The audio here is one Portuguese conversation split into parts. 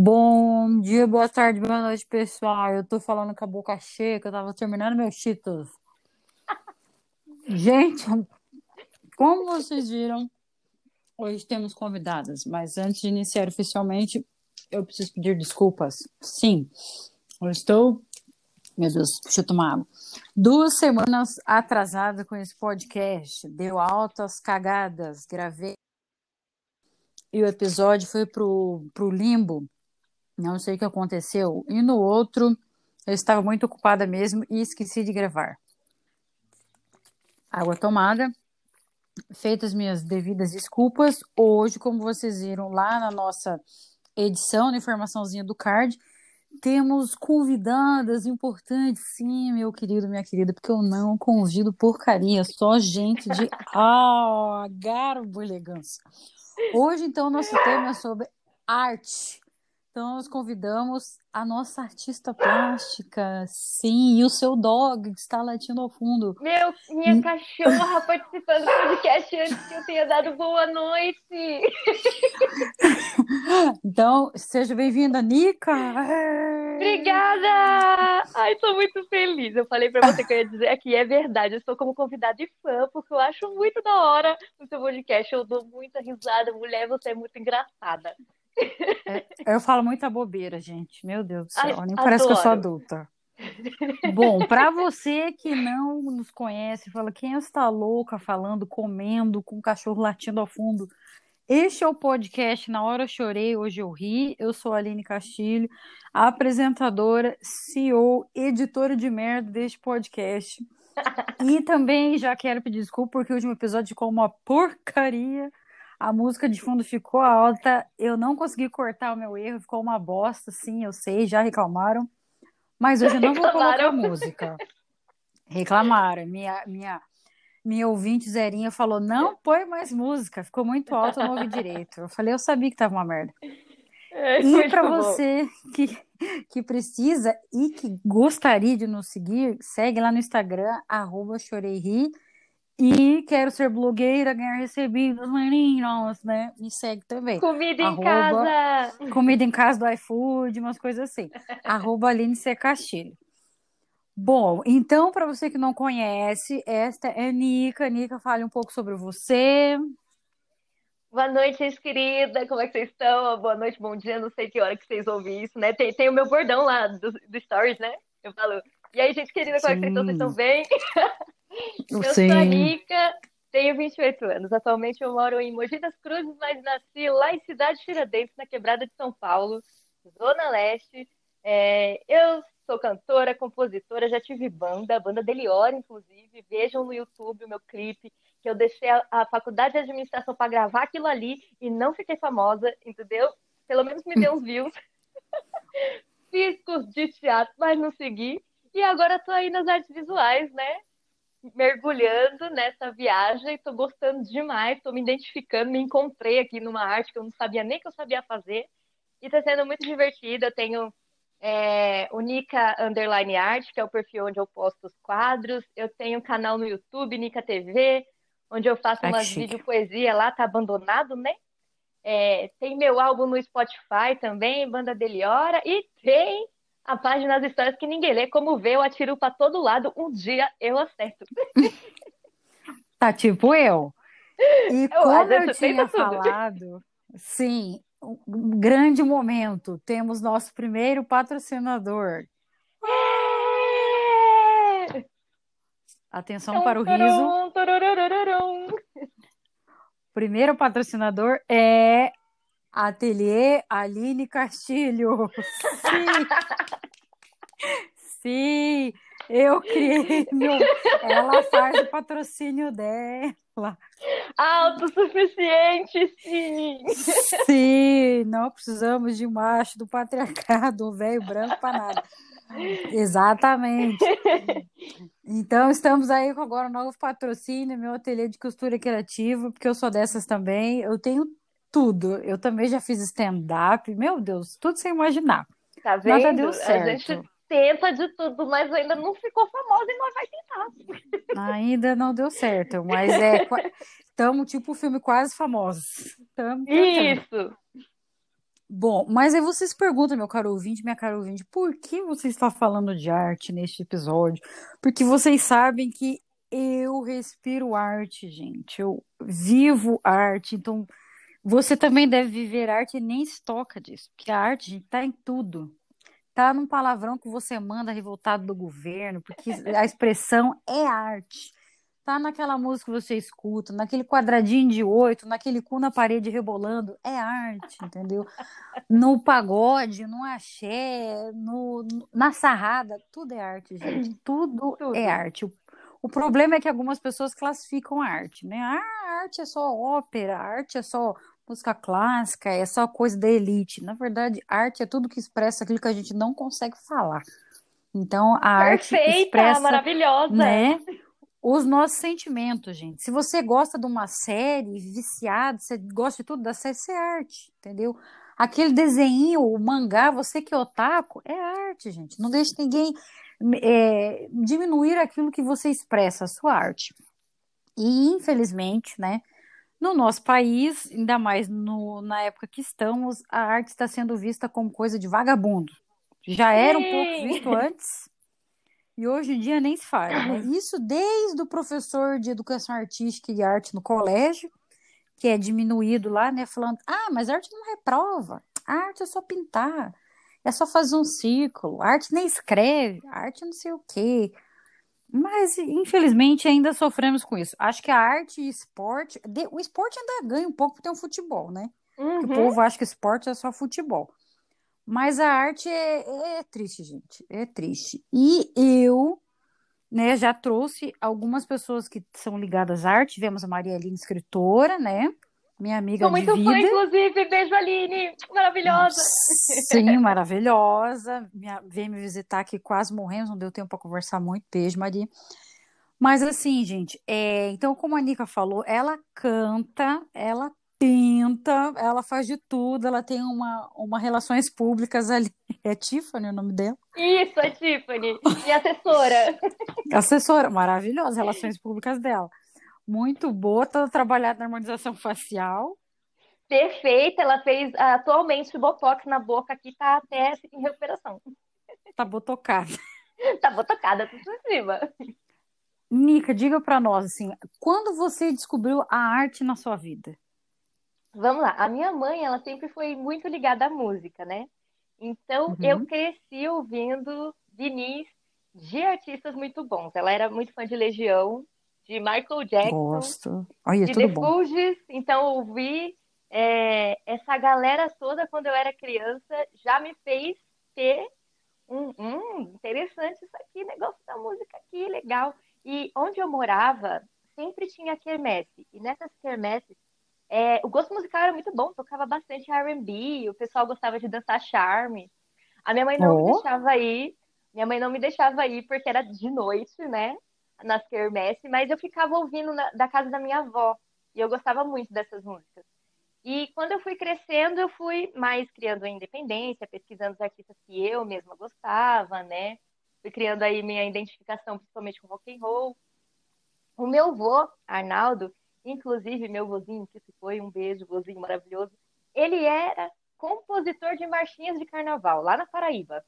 Bom dia, boa tarde, boa noite, pessoal. Eu tô falando com a boca cheia, que eu tava terminando meus Cheetos. Gente, como vocês viram, hoje temos convidadas, mas antes de iniciar oficialmente, eu preciso pedir desculpas. Sim, eu estou. Meu Deus, deixa eu tomar água. Duas semanas atrasada com esse podcast. Deu altas cagadas. Gravei. E o episódio foi pro, pro limbo. Não sei o que aconteceu. E no outro, eu estava muito ocupada mesmo e esqueci de gravar. Água tomada. Feitas minhas devidas desculpas. Hoje, como vocês viram lá na nossa edição, na informaçãozinha do card, temos convidadas importantes, sim, meu querido, minha querida, porque eu não convido porcaria, só gente de ah, garbo elegância. Hoje, então, nosso tema é sobre arte. Então, nós convidamos a nossa artista plástica, sim, e o seu dog que está latindo ao fundo. Meu, minha cachorra participando do podcast antes que eu tenha dado boa noite. Então, seja bem-vinda, Nica. Obrigada! Ai, estou muito feliz. Eu falei para você que eu ia dizer aqui, é verdade. Eu estou como convidada e fã, porque eu acho muito da hora o seu podcast. Eu dou muita risada. Mulher, você é muito engraçada. É, eu falo muita bobeira, gente. Meu Deus do céu, Ai, nem parece que eu sou adulta. Bom, para você que não nos conhece, fala quem está louca falando, comendo, com o cachorro latindo ao fundo. Este é o podcast Na Hora Eu Chorei, Hoje Eu Ri. Eu sou a Aline Castilho, apresentadora, CEO, editora de merda deste podcast. E também já quero pedir desculpa porque o último episódio ficou uma porcaria. A música de fundo ficou alta, eu não consegui cortar o meu erro, ficou uma bosta, sim, eu sei, já reclamaram. Mas hoje eu não vou colocar Reclamaram? música. Reclamaram. Minha, minha, minha ouvinte Zerinha falou: não põe mais música, ficou muito alto, eu não ouvi direito. Eu falei: eu sabia que tava uma merda. É, E para bom. você que, que precisa e que gostaria de nos seguir, segue lá no Instagram, arroba. E quero ser blogueira, ganhar recebidos, meninos, né? Me segue também. Comida em Arroba- casa. Comida em casa do iFood, umas coisas assim. Arroba Aline C. Castilho. Bom, então, para você que não conhece, esta é Nica. Nica, fale um pouco sobre você. Boa noite, gente querida. Como é que vocês estão? Boa noite, bom dia. Não sei que hora que vocês ouvem isso, né? Tem, tem o meu bordão lá do, do Stories, né? Eu falo. E aí, gente querida, como é que vocês estão? Vocês estão bem? Eu sou a Nica, tenho 28 anos. Atualmente eu moro em Mogi das Cruzes, mas nasci lá em Cidade Tiradentes, na Quebrada de São Paulo, Zona Leste. É, eu sou cantora, compositora, já tive banda, banda Deliora, inclusive. Vejam no YouTube o meu clipe, que eu deixei a, a faculdade de administração para gravar aquilo ali e não fiquei famosa, entendeu? Pelo menos me deu uns views. Fiz curso de teatro, mas não segui. E agora tô aí nas artes visuais, né? Mergulhando nessa viagem, estou gostando demais, estou me identificando, me encontrei aqui numa arte que eu não sabia nem que eu sabia fazer, e está sendo muito divertido. Eu tenho é, o Nica Underline Art, que é o perfil onde eu posto os quadros, eu tenho um canal no YouTube, Nica TV, onde eu faço Ai, umas vídeo poesia lá, tá abandonado, né? É, tem meu álbum no Spotify também, Banda Deliora, e tem a página das histórias que ninguém lê, como vê, eu atiro para todo lado, um dia eu acerto. Tá tipo eu. E Eu como eu tinha tudo. falado, sim, um grande momento. Temos nosso primeiro patrocinador. É! Atenção para o riso. Turum. Primeiro patrocinador é Ateliê Aline Castilho. Sim. Sim, eu criei meu. Ela faz o patrocínio dela. Autossuficiente, sim! Sim, não precisamos de macho do patriarcado, um velho branco para nada. Exatamente. Então, estamos aí com agora um novo patrocínio, meu ateliê de costura criativa, porque eu sou dessas também. Eu tenho tudo. Eu também já fiz stand-up. Meu Deus, tudo sem imaginar. Tá Nada vendo? deu A certo. gente tenta de tudo, mas ainda não ficou famosa e nós vai tentar. Ainda não deu certo, mas é. Estamos tipo o filme Quase Famosos. Tentando. Isso! Bom, mas aí vocês perguntam, meu caro ouvinte, minha caro ouvinte, por que você está falando de arte neste episódio? Porque vocês sabem que eu respiro arte, gente. Eu vivo arte, então você também deve viver arte e nem se toca disso, porque a arte, gente, tá em tudo. Tá num palavrão que você manda revoltado do governo, porque a expressão é arte. Tá naquela música que você escuta, naquele quadradinho de oito, naquele cu na parede rebolando, é arte, entendeu? No pagode, no axé, no, na sarrada, tudo é arte, gente. Tudo, tudo. é arte. O, o, problema é que algumas pessoas classificam a arte, né? Ah, a arte é só ópera, a arte é só música clássica, é só coisa da elite. Na verdade, arte é tudo que expressa aquilo que a gente não consegue falar. Então, a Perfeita, arte expressa, maravilhosa. né? os nossos sentimentos, gente. Se você gosta de uma série, viciado, você gosta de tudo da série, isso é arte, entendeu? Aquele desenho, o mangá, você que é otaku, é arte, gente. Não deixe ninguém é, diminuir aquilo que você expressa, a sua arte. E, infelizmente, né, no nosso país, ainda mais no, na época que estamos, a arte está sendo vista como coisa de vagabundo. Já era um pouco visto antes, e hoje em dia nem se fala. Né? Isso desde o professor de educação artística e arte no colégio, que é diminuído lá, né? Falando, ah, mas arte não reprova. A arte é só pintar. É só fazer um círculo. A arte nem escreve. A arte não sei o quê. Mas, infelizmente, ainda sofremos com isso. Acho que a arte e esporte. O esporte ainda ganha um pouco porque tem um futebol, né? Uhum. O povo acha que esporte é só futebol. Mas a arte é, é triste, gente. É triste. E eu né, já trouxe algumas pessoas que são ligadas à arte. Tivemos a Maria Aline, escritora, né? Minha amiga Sou muito de vida. fã, inclusive. Beijo, Aline. Maravilhosa. Sim, maravilhosa. Minha, veio me visitar aqui, quase morremos, não deu tempo para conversar muito. Beijo, Maria. Mas assim, gente, é, então, como a Nica falou, ela canta, ela pinta, ela faz de tudo, ela tem uma, uma relações públicas ali. É Tiffany o nome dela? Isso, é Tiffany. E assessora. assessora, maravilhosa, relações públicas dela. Muito boa, toda trabalhada na harmonização facial. Perfeita, ela fez atualmente o Botox na boca aqui, tá até em recuperação. Tá botocada. tá botocada, tudo em cima. Nica, diga para nós, assim, quando você descobriu a arte na sua vida? Vamos lá. A minha mãe, ela sempre foi muito ligada à música, né? Então, uhum. eu cresci ouvindo vinis de artistas muito bons. Ela era muito fã de Legião, de Michael Jackson, Gosto. Olha, de tudo The Fugees. Então, ouvi é, essa galera toda quando eu era criança já me fez ter um, um interessante isso aqui, negócio da música aqui, legal. E onde eu morava, sempre tinha quermesse. E nessas quermesses é, o gosto musical era muito bom, tocava bastante R&B, o pessoal gostava de dançar charme. A minha mãe não oh. me deixava ir, minha mãe não me deixava ir porque era de noite, né, nas quermesse, mas eu ficava ouvindo na, da casa da minha avó, e eu gostava muito dessas músicas. E quando eu fui crescendo, eu fui mais criando a independência, pesquisando os artistas que eu mesma gostava, né, fui criando aí minha identificação principalmente com rock and roll. O meu avô, Arnaldo, Inclusive, meu vozinho, que se foi, um beijo, vozinho maravilhoso. Ele era compositor de marchinhas de carnaval, lá na Paraíba.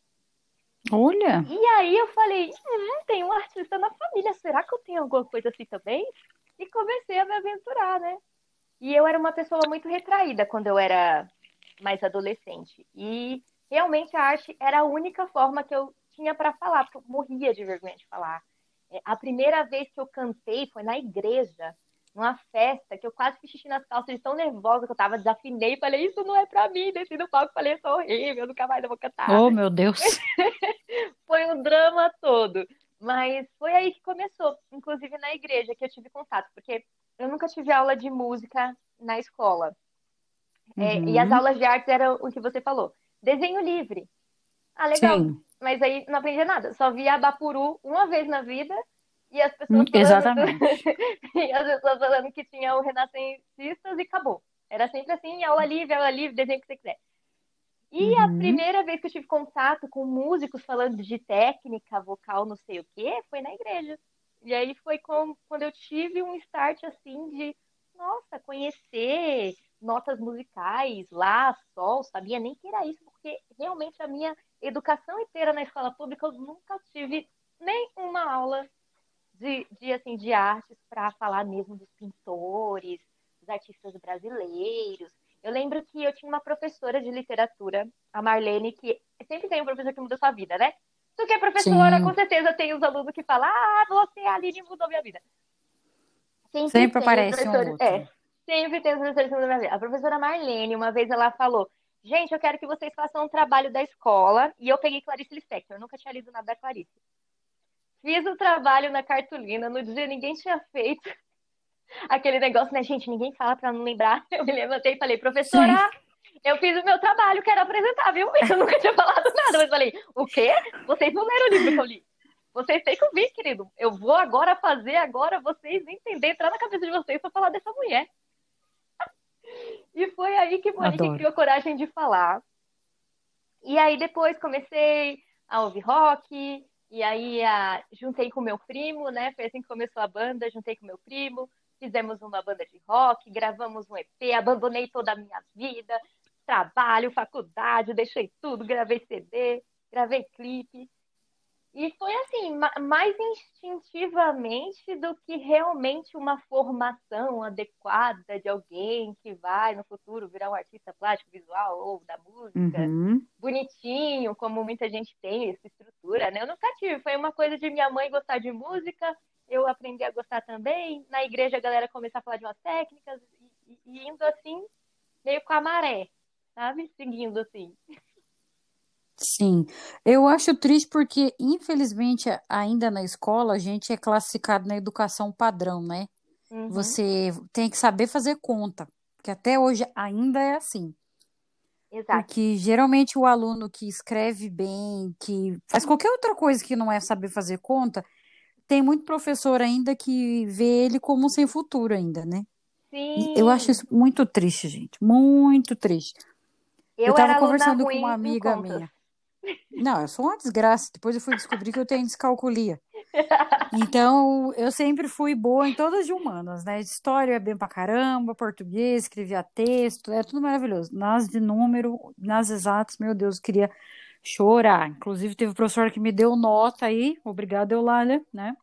Olha! E aí eu falei, hum, tem um artista na família, será que eu tenho alguma coisa assim também? E comecei a me aventurar, né? E eu era uma pessoa muito retraída quando eu era mais adolescente. E realmente a arte era a única forma que eu tinha para falar, porque eu morria de vergonha de falar. É, a primeira vez que eu cantei foi na igreja numa festa que eu quase fiz xixi nas calças de tão nervosa que eu tava, desafinei falei, isso não é pra mim, desci no palco falei, isso é horrível, nunca mais eu vou cantar. Oh, meu Deus! foi um drama todo. Mas foi aí que começou, inclusive na igreja que eu tive contato, porque eu nunca tive aula de música na escola. Uhum. É, e as uhum. aulas de artes eram o que você falou, desenho livre. Ah, legal. Sim. Mas aí não aprendi nada, só via Bapuru uma vez na vida e as pessoas falando, Exatamente. e as pessoas falando que tinha o renascentistas e acabou. Era sempre assim, aula livre, aula livre, desenho o que você quiser. E uhum. a primeira vez que eu tive contato com músicos falando de técnica, vocal, não sei o quê, foi na igreja. E aí foi com, quando eu tive um start assim de, nossa, conhecer, notas musicais, lá, sol, sabia nem que era isso, porque realmente a minha educação inteira na escola pública eu nunca tive nem uma aula de, de, assim, de artes para falar mesmo dos pintores, dos artistas brasileiros. Eu lembro que eu tinha uma professora de literatura, a Marlene, que sempre tem um professor que muda sua vida, né? Tu que é professora, Sim. com certeza tem os alunos que falam, ah, você, Aline, mudou minha vida. Sempre, sempre aparece um outro. É, sempre tem os professores que mudam minha vida. A professora Marlene, uma vez ela falou, gente, eu quero que vocês façam um trabalho da escola, e eu peguei Clarice Lispector, eu nunca tinha lido nada da Clarice. Fiz o trabalho na cartolina, no dia ninguém tinha feito aquele negócio, né, gente? Ninguém fala para não lembrar. Eu me levantei e falei, professora, Sim. eu fiz o meu trabalho, quero apresentar, viu? Eu nunca tinha falado nada, mas falei, o quê? Vocês não leram o livro que eu li. Vocês têm que ouvir, querido. Eu vou agora fazer, agora vocês entender, entrar na cabeça de vocês para falar dessa mulher. E foi aí que Monique criou coragem de falar. E aí depois comecei a ouvir rock, e aí a, juntei com meu primo, né? Foi assim que começou a banda, juntei com meu primo, fizemos uma banda de rock, gravamos um EP, abandonei toda a minha vida, trabalho, faculdade, deixei tudo, gravei CD, gravei clipe. E foi assim, mais instintivamente do que realmente uma formação adequada de alguém que vai no futuro virar um artista plástico visual ou da música, uhum. bonitinho, como muita gente tem essa estrutura, né? Eu nunca tive, foi uma coisa de minha mãe gostar de música, eu aprendi a gostar também. Na igreja a galera começou a falar de umas técnicas e, e indo assim, meio com a maré, sabe? Seguindo assim. Sim, eu acho triste porque, infelizmente, ainda na escola a gente é classificado na educação padrão, né? Uhum. Você tem que saber fazer conta, porque até hoje ainda é assim. Exato. Porque geralmente o aluno que escreve bem, que faz qualquer outra coisa que não é saber fazer conta, tem muito professor ainda que vê ele como sem futuro ainda, né? Sim. Eu acho isso muito triste, gente. Muito triste. Eu, eu tava conversando com uma amiga minha. Não, eu sou uma desgraça. Depois eu fui descobrir que eu tenho descalculia. Então, eu sempre fui boa em todas de humanas, né? História é bem pra caramba, português, escrevia texto, é tudo maravilhoso. Nas de número, nas exatas, meu Deus, eu queria chorar. Inclusive, teve um professor que me deu nota aí, obrigada, Eulália, né?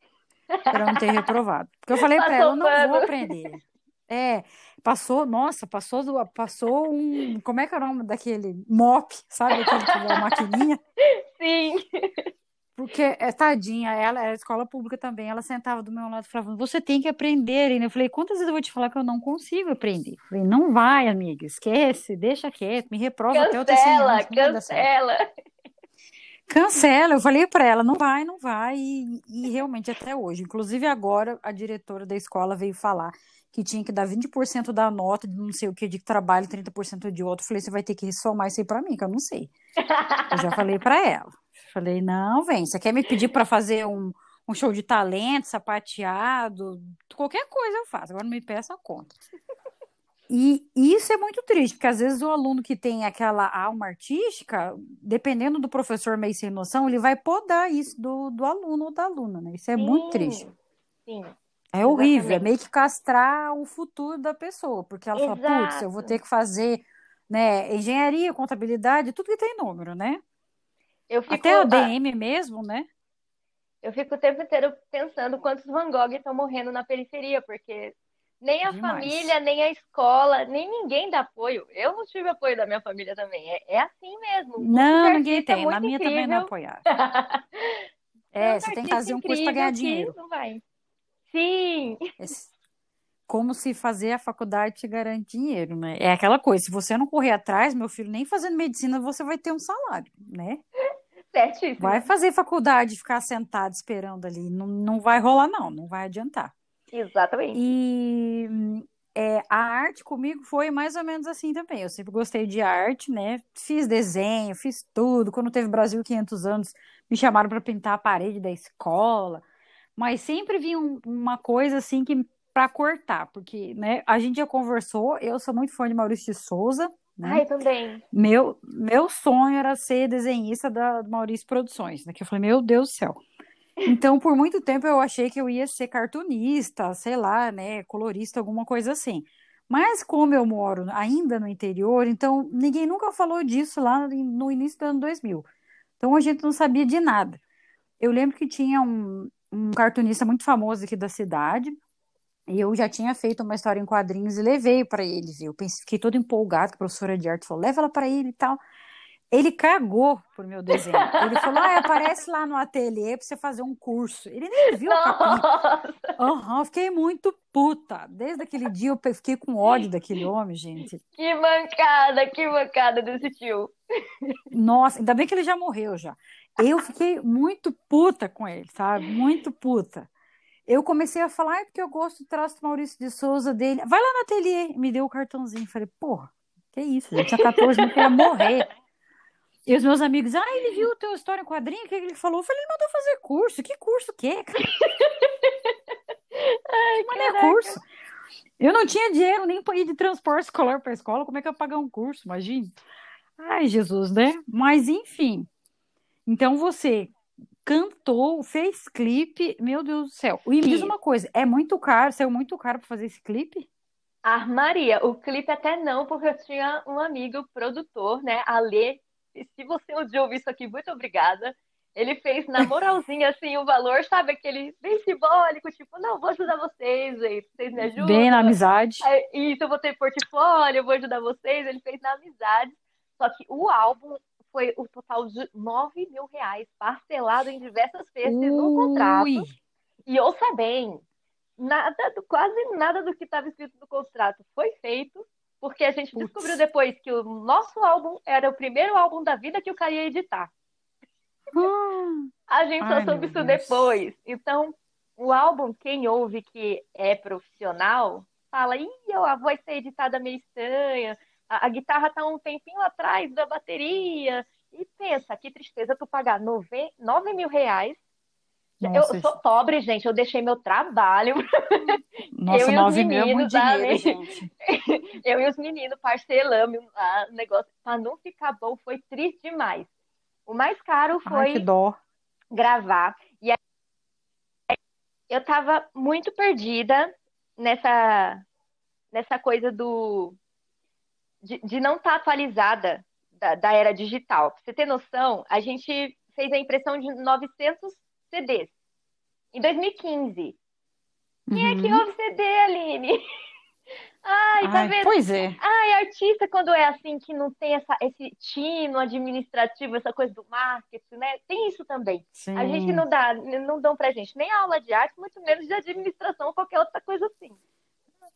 Pra não ter reprovado. Porque eu falei para ela, eu não vou aprender. É, passou, nossa, passou, do, passou um, como é que é o nome daquele mop, sabe aquele que é a maquininha? Sim. Porque, é, tadinha, ela era escola pública também, ela sentava do meu lado e falava, você tem que aprender. E eu falei, quantas vezes eu vou te falar que eu não consigo aprender? Eu falei, não vai, amiga, esquece, deixa quieto, me reprova cancela, até o terceiro ano. Cancela, Cancela, eu falei para ela, não vai, não vai, e, e realmente até hoje. Inclusive agora a diretora da escola veio falar que tinha que dar 20% da nota de não sei o que de trabalho, 30% de outro. Falei, você vai ter que somar isso aí para mim, que eu não sei. eu já falei para ela. Falei, não, vem, você quer me pedir para fazer um, um show de talento, sapateado, qualquer coisa eu faço, agora não me peça a conta. E isso é muito triste, porque às vezes o aluno que tem aquela alma artística, dependendo do professor meio sem noção, ele vai podar isso do, do aluno ou da aluna, né? Isso é sim, muito triste. Sim. É horrível, é meio que castrar o futuro da pessoa, porque ela Exato. fala, putz, eu vou ter que fazer né, engenharia, contabilidade, tudo que tem número, né? Fico, Até o DM mesmo, né? Eu fico o tempo inteiro pensando quantos Van Gogh estão morrendo na periferia, porque nem a Demais. família, nem a escola, nem ninguém dá apoio. Eu não tive apoio da minha família também. É, é assim mesmo. Não, ninguém tem. Na minha incrível. também não apoiaram. é, você tem que fazer um curso para ganhar dinheiro. Não vai. Sim. Como se fazer a faculdade te garante dinheiro, né? É aquela coisa, se você não correr atrás, meu filho, nem fazendo medicina você vai ter um salário, né? Certíssimo. Vai fazer faculdade, ficar sentado esperando ali, não, não vai rolar não, não vai adiantar. Exatamente. E é, a arte comigo foi mais ou menos assim também. Eu sempre gostei de arte, né? Fiz desenho, fiz tudo. Quando teve Brasil 500 anos, me chamaram para pintar a parede da escola. Mas sempre vinha um, uma coisa assim que para cortar, porque né, a gente já conversou. Eu sou muito fã de Maurício de Souza. Né? Ai, também. Meu, meu sonho era ser desenhista da Maurício Produções, né? Que eu falei, meu Deus do céu. Então, por muito tempo eu achei que eu ia ser cartunista, sei lá, né, colorista, alguma coisa assim. Mas como eu moro ainda no interior, então ninguém nunca falou disso lá no início do ano 2000. Então a gente não sabia de nada. Eu lembro que tinha um, um cartunista muito famoso aqui da cidade, e eu já tinha feito uma história em quadrinhos e levei para eles. Eu pensei, fiquei todo empolgado, que a professora de arte falou, leva ela para ele e tal. Ele cagou pro meu desenho. Ele falou: ah, aparece lá no ateliê pra você fazer um curso. Ele nem viu Nossa. a capinha. Uhum, fiquei muito puta. Desde aquele dia eu fiquei com ódio daquele homem, gente. Que mancada, que mancada desse tio. Nossa, ainda bem que ele já morreu já. Eu fiquei muito puta com ele, sabe? Muito puta. Eu comecei a falar, é porque eu gosto do traço do Maurício de Souza dele. Vai lá no ateliê. Me deu o cartãozinho. Falei, porra, que isso? Eu tinha 14, não queria morrer. E os meus amigos, ah, ele viu o teu história em quadrinho, o que ele falou? Eu falei, ele mandou fazer curso. Que curso que é, cara? Ai, Mas é curso. Eu não tinha dinheiro nem para ir de transporte escolar para a escola. Como é que eu ia pagar um curso? Imagina. Ai, Jesus, né? Mas, enfim. Então, você cantou, fez clipe. Meu Deus do céu. E me diz uma coisa, é muito caro, saiu muito caro para fazer esse clipe? Armaria. O clipe até não, porque eu tinha um amigo produtor, né, Ale se você um dia ouvir isso aqui, muito obrigada. Ele fez na moralzinha, assim, o valor, sabe? Aquele bem simbólico, tipo, não, vou ajudar vocês, gente, vocês me ajudam. Bem na amizade. Isso, eu vou ter portfólio, eu vou ajudar vocês. Ele fez na amizade. Só que o álbum foi o total de 9 mil reais, parcelado em diversas vezes no contrato. E ouça bem, nada quase nada do que estava escrito no contrato foi feito. Porque a gente Putz. descobriu depois que o nosso álbum era o primeiro álbum da vida que o cara ia editar. Hum. A gente Ai, só soube isso Deus. depois. Então, o álbum, quem ouve que é profissional, fala, ih, a voz tá editada meio estranha, a, a, guitarra tá um tempinho atrás da bateria. E pensa, que tristeza tu pagar 9, 9 mil reais nossa, eu sou pobre, gente. Eu deixei meu trabalho. Nossa, eu e os meninos, é dinheiro, gente. eu e os meninos parcelamos o negócio. Para não ficar bom, foi triste demais. O mais caro foi Ai, gravar. E aí, eu tava muito perdida nessa, nessa coisa do de, de não estar tá atualizada da, da era digital. Pra você ter noção, a gente fez a impressão de 900 CDs. Em 2015. Quem uhum. é que uhum. ouve CD, Aline? Ai, tá Ai, vendo? Pois é. Ai, artista, quando é assim, que não tem essa, esse tino administrativo, essa coisa do marketing, né? Tem isso também. Sim. A gente não dá, não dão pra gente nem aula de arte, muito menos de administração, qualquer outra coisa assim.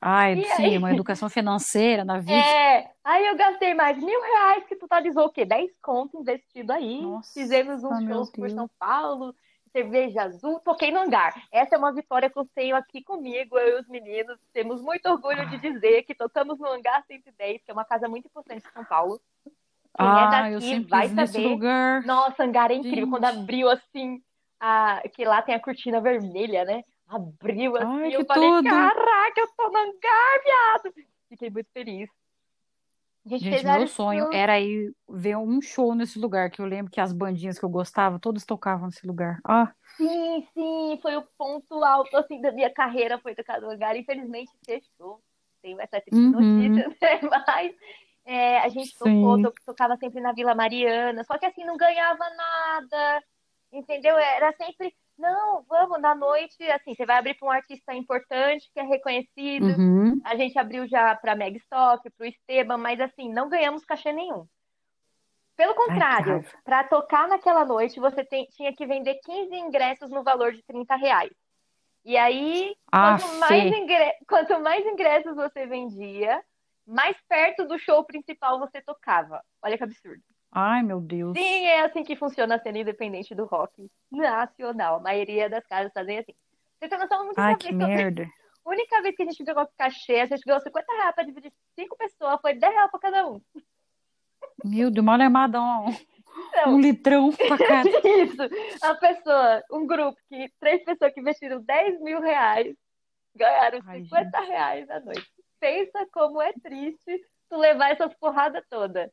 Ai, e sim, aí... uma educação financeira na vida. É, aí eu gastei mais mil reais, que totalizou o quê? 10 conto investido aí. Nossa, Fizemos uns shows por São Paulo, cerveja azul, toquei no hangar. Essa é uma vitória que eu tenho aqui comigo, eu e os meninos. Temos muito orgulho de dizer que tocamos no hangar 110, que é uma casa muito importante de São Paulo. Quem é ah, é daqui vai saber. Lugar. Nossa, hangar é incrível. Gente. Quando abriu assim, a... que lá tem a cortina vermelha, né? Abriu assim, Ai, eu falei, tudo. caraca, eu tô no hangar, viado. Fiquei muito feliz. Gente, Gente meu sonho show. era ir ver um show nesse lugar, que eu lembro que as bandinhas que eu gostava, todas tocavam nesse lugar. Ah. Sim, sim, foi o ponto alto assim da minha carreira, foi tocar no lugar. Infelizmente fechou. Tem essa triste uhum. notícia, né? Mas é, a gente tocou, tocava sempre na Vila Mariana, só que assim, não ganhava nada, entendeu? Era sempre não, vamos, na noite, assim, você vai abrir para um artista importante, que é reconhecido. Uhum. A gente abriu já para Meg Stock, para o Esteban, mas assim, não ganhamos cachê nenhum. Pelo contrário, para tocar naquela noite, você tem, tinha que vender 15 ingressos no valor de 30 reais. E aí, ah, quanto, mais ingre... quanto mais ingressos você vendia, mais perto do show principal você tocava. Olha que absurdo. Ai, meu Deus. Sim, é assim que funciona a cena independente do rock nacional. A maioria das casas fazem assim. Você tem noção? Única Ai, que merda. A única vez que a gente ganhou cachê, a gente ganhou 50 reais pra dividir cinco pessoas, foi 10 reais pra cada um. Meu Deus, mal armadão. Então, um litrão pra cada. Isso. A pessoa, um grupo, que três pessoas que investiram 10 mil reais ganharam Ai, 50 gente. reais à noite. Pensa como é triste tu levar essas porradas todas.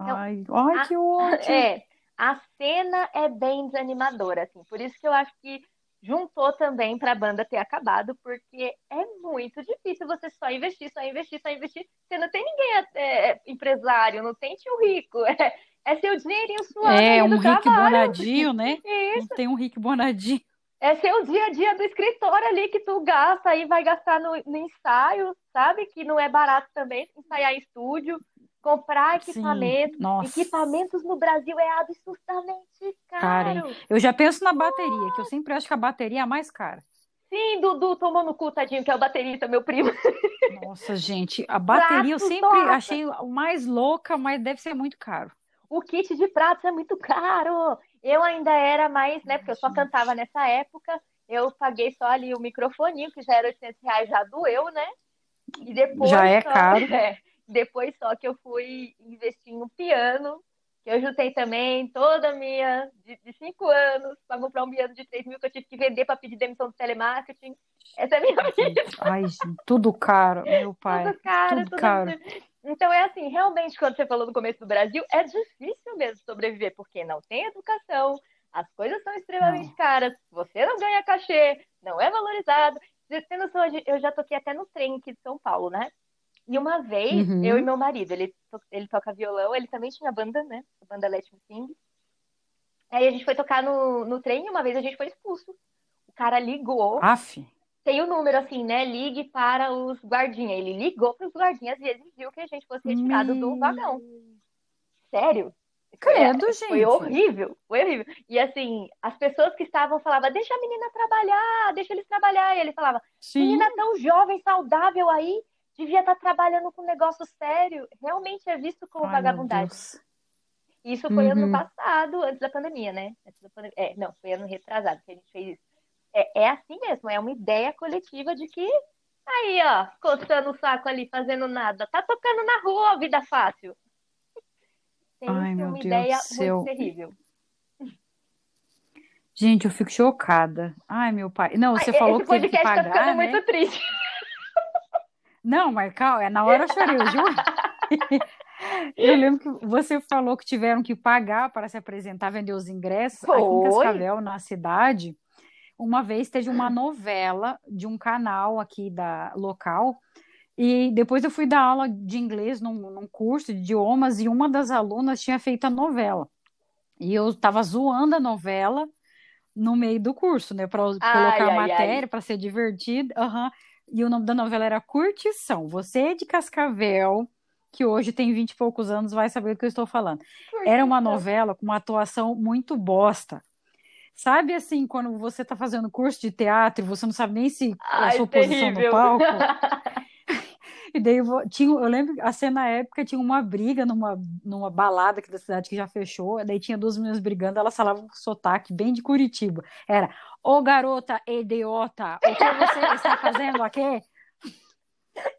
Então, ai, a, que ótimo! É, a cena é bem desanimadora, assim. Por isso que eu acho que juntou também para a banda ter acabado, porque é muito difícil você só investir, só investir, só investir. Você não tem ninguém é, é empresário, não tem tio rico. É, é seu dinheirinho suando. É, um Rick Bonadio, né? Isso. Não tem um Rick Bonadio. É seu dia a dia do escritório ali que tu gasta e vai gastar no, no ensaio, sabe? Que não é barato também ensaiar em estúdio comprar equipamento. Equipamentos no Brasil é absurdamente caro. Cara, eu já penso na bateria, que eu sempre acho que a bateria é a mais cara. Sim, Dudu tomou no cu, tadinho, que é o baterista, meu primo. Nossa, gente, a bateria eu sempre achei mais louca, mas deve ser muito caro. O kit de pratos é muito caro. Eu ainda era mais, né, porque eu só cantava nessa época. Eu paguei só ali o microfoninho, que já era 800 reais, já doeu, né? E depois. Já é só... caro. É, depois só que eu fui investir em um piano, que eu juntei também toda a minha, de, de cinco anos, para comprar um piano de 3 mil que eu tive que vender para pedir demissão do telemarketing. Essa é a minha vida. Ai, gente, tudo caro, meu pai. Tudo caro, tudo, tudo caro. Então é assim, realmente, quando você falou no começo do Brasil, é difícil mesmo sobreviver, porque não tem educação, as coisas são extremamente caras, você não ganha cachê, não é valorizado. Você tem noção, eu já toquei até no trem aqui de São Paulo, né? E uma vez, uhum. eu e meu marido, ele, ele toca violão, ele também tinha banda, né? A banda Let Me Sing. Aí a gente foi tocar no, no trem e uma vez a gente foi expulso. O cara ligou. Aff. Tem o um número assim, né? Ligue para os guardinhas. Ele ligou para os guardinhas e exigiu que a gente fosse retirado do vagão. Sério? Credo, foi, gente. Foi horrível, foi horrível. E assim, as pessoas que estavam falavam, deixa a menina trabalhar, deixa eles trabalhar. E ele falava, Sim. menina tão jovem, saudável aí, devia estar trabalhando com um negócio sério, realmente é visto como Ai, vagabundagem. Isso foi uhum. ano passado, antes da pandemia, né? Da pandemia. É, não, foi ano retrasado que a gente fez isso. É, é assim mesmo, é uma ideia coletiva de que aí, ó, coçando o saco ali, fazendo nada, tá tocando na rua, vida fácil. Tem Ai, uma Deus ideia muito terrível. Gente, eu fico chocada. Ai, meu pai. Não, você Ai, falou que teve que pagar, tá ficando né? muito triste. Não, mas calma, é na hora eu chorei, eu juro. Eu lembro que você falou que tiveram que pagar para se apresentar, vender os ingressos Foi? aqui em Cascavel, na cidade. Uma vez teve uma novela de um canal aqui da local, e depois eu fui dar aula de inglês num, num curso de idiomas, e uma das alunas tinha feito a novela. E eu estava zoando a novela no meio do curso, né? Para colocar ai, a matéria, para ser divertido. Uhum. E o nome da novela era Curtição. Você é de Cascavel, que hoje tem vinte e poucos anos, vai saber do que eu estou falando. Era uma novela com uma atuação muito bosta. Sabe assim, quando você está fazendo curso de teatro e você não sabe nem se Ai, a sua terrível. posição no palco? E daí eu, tinha, eu lembro, assim, na época tinha uma briga numa, numa balada aqui da cidade que já fechou, daí tinha duas meninas brigando, elas falavam com sotaque bem de Curitiba. Era, ô garota idiota, o que você está fazendo aqui?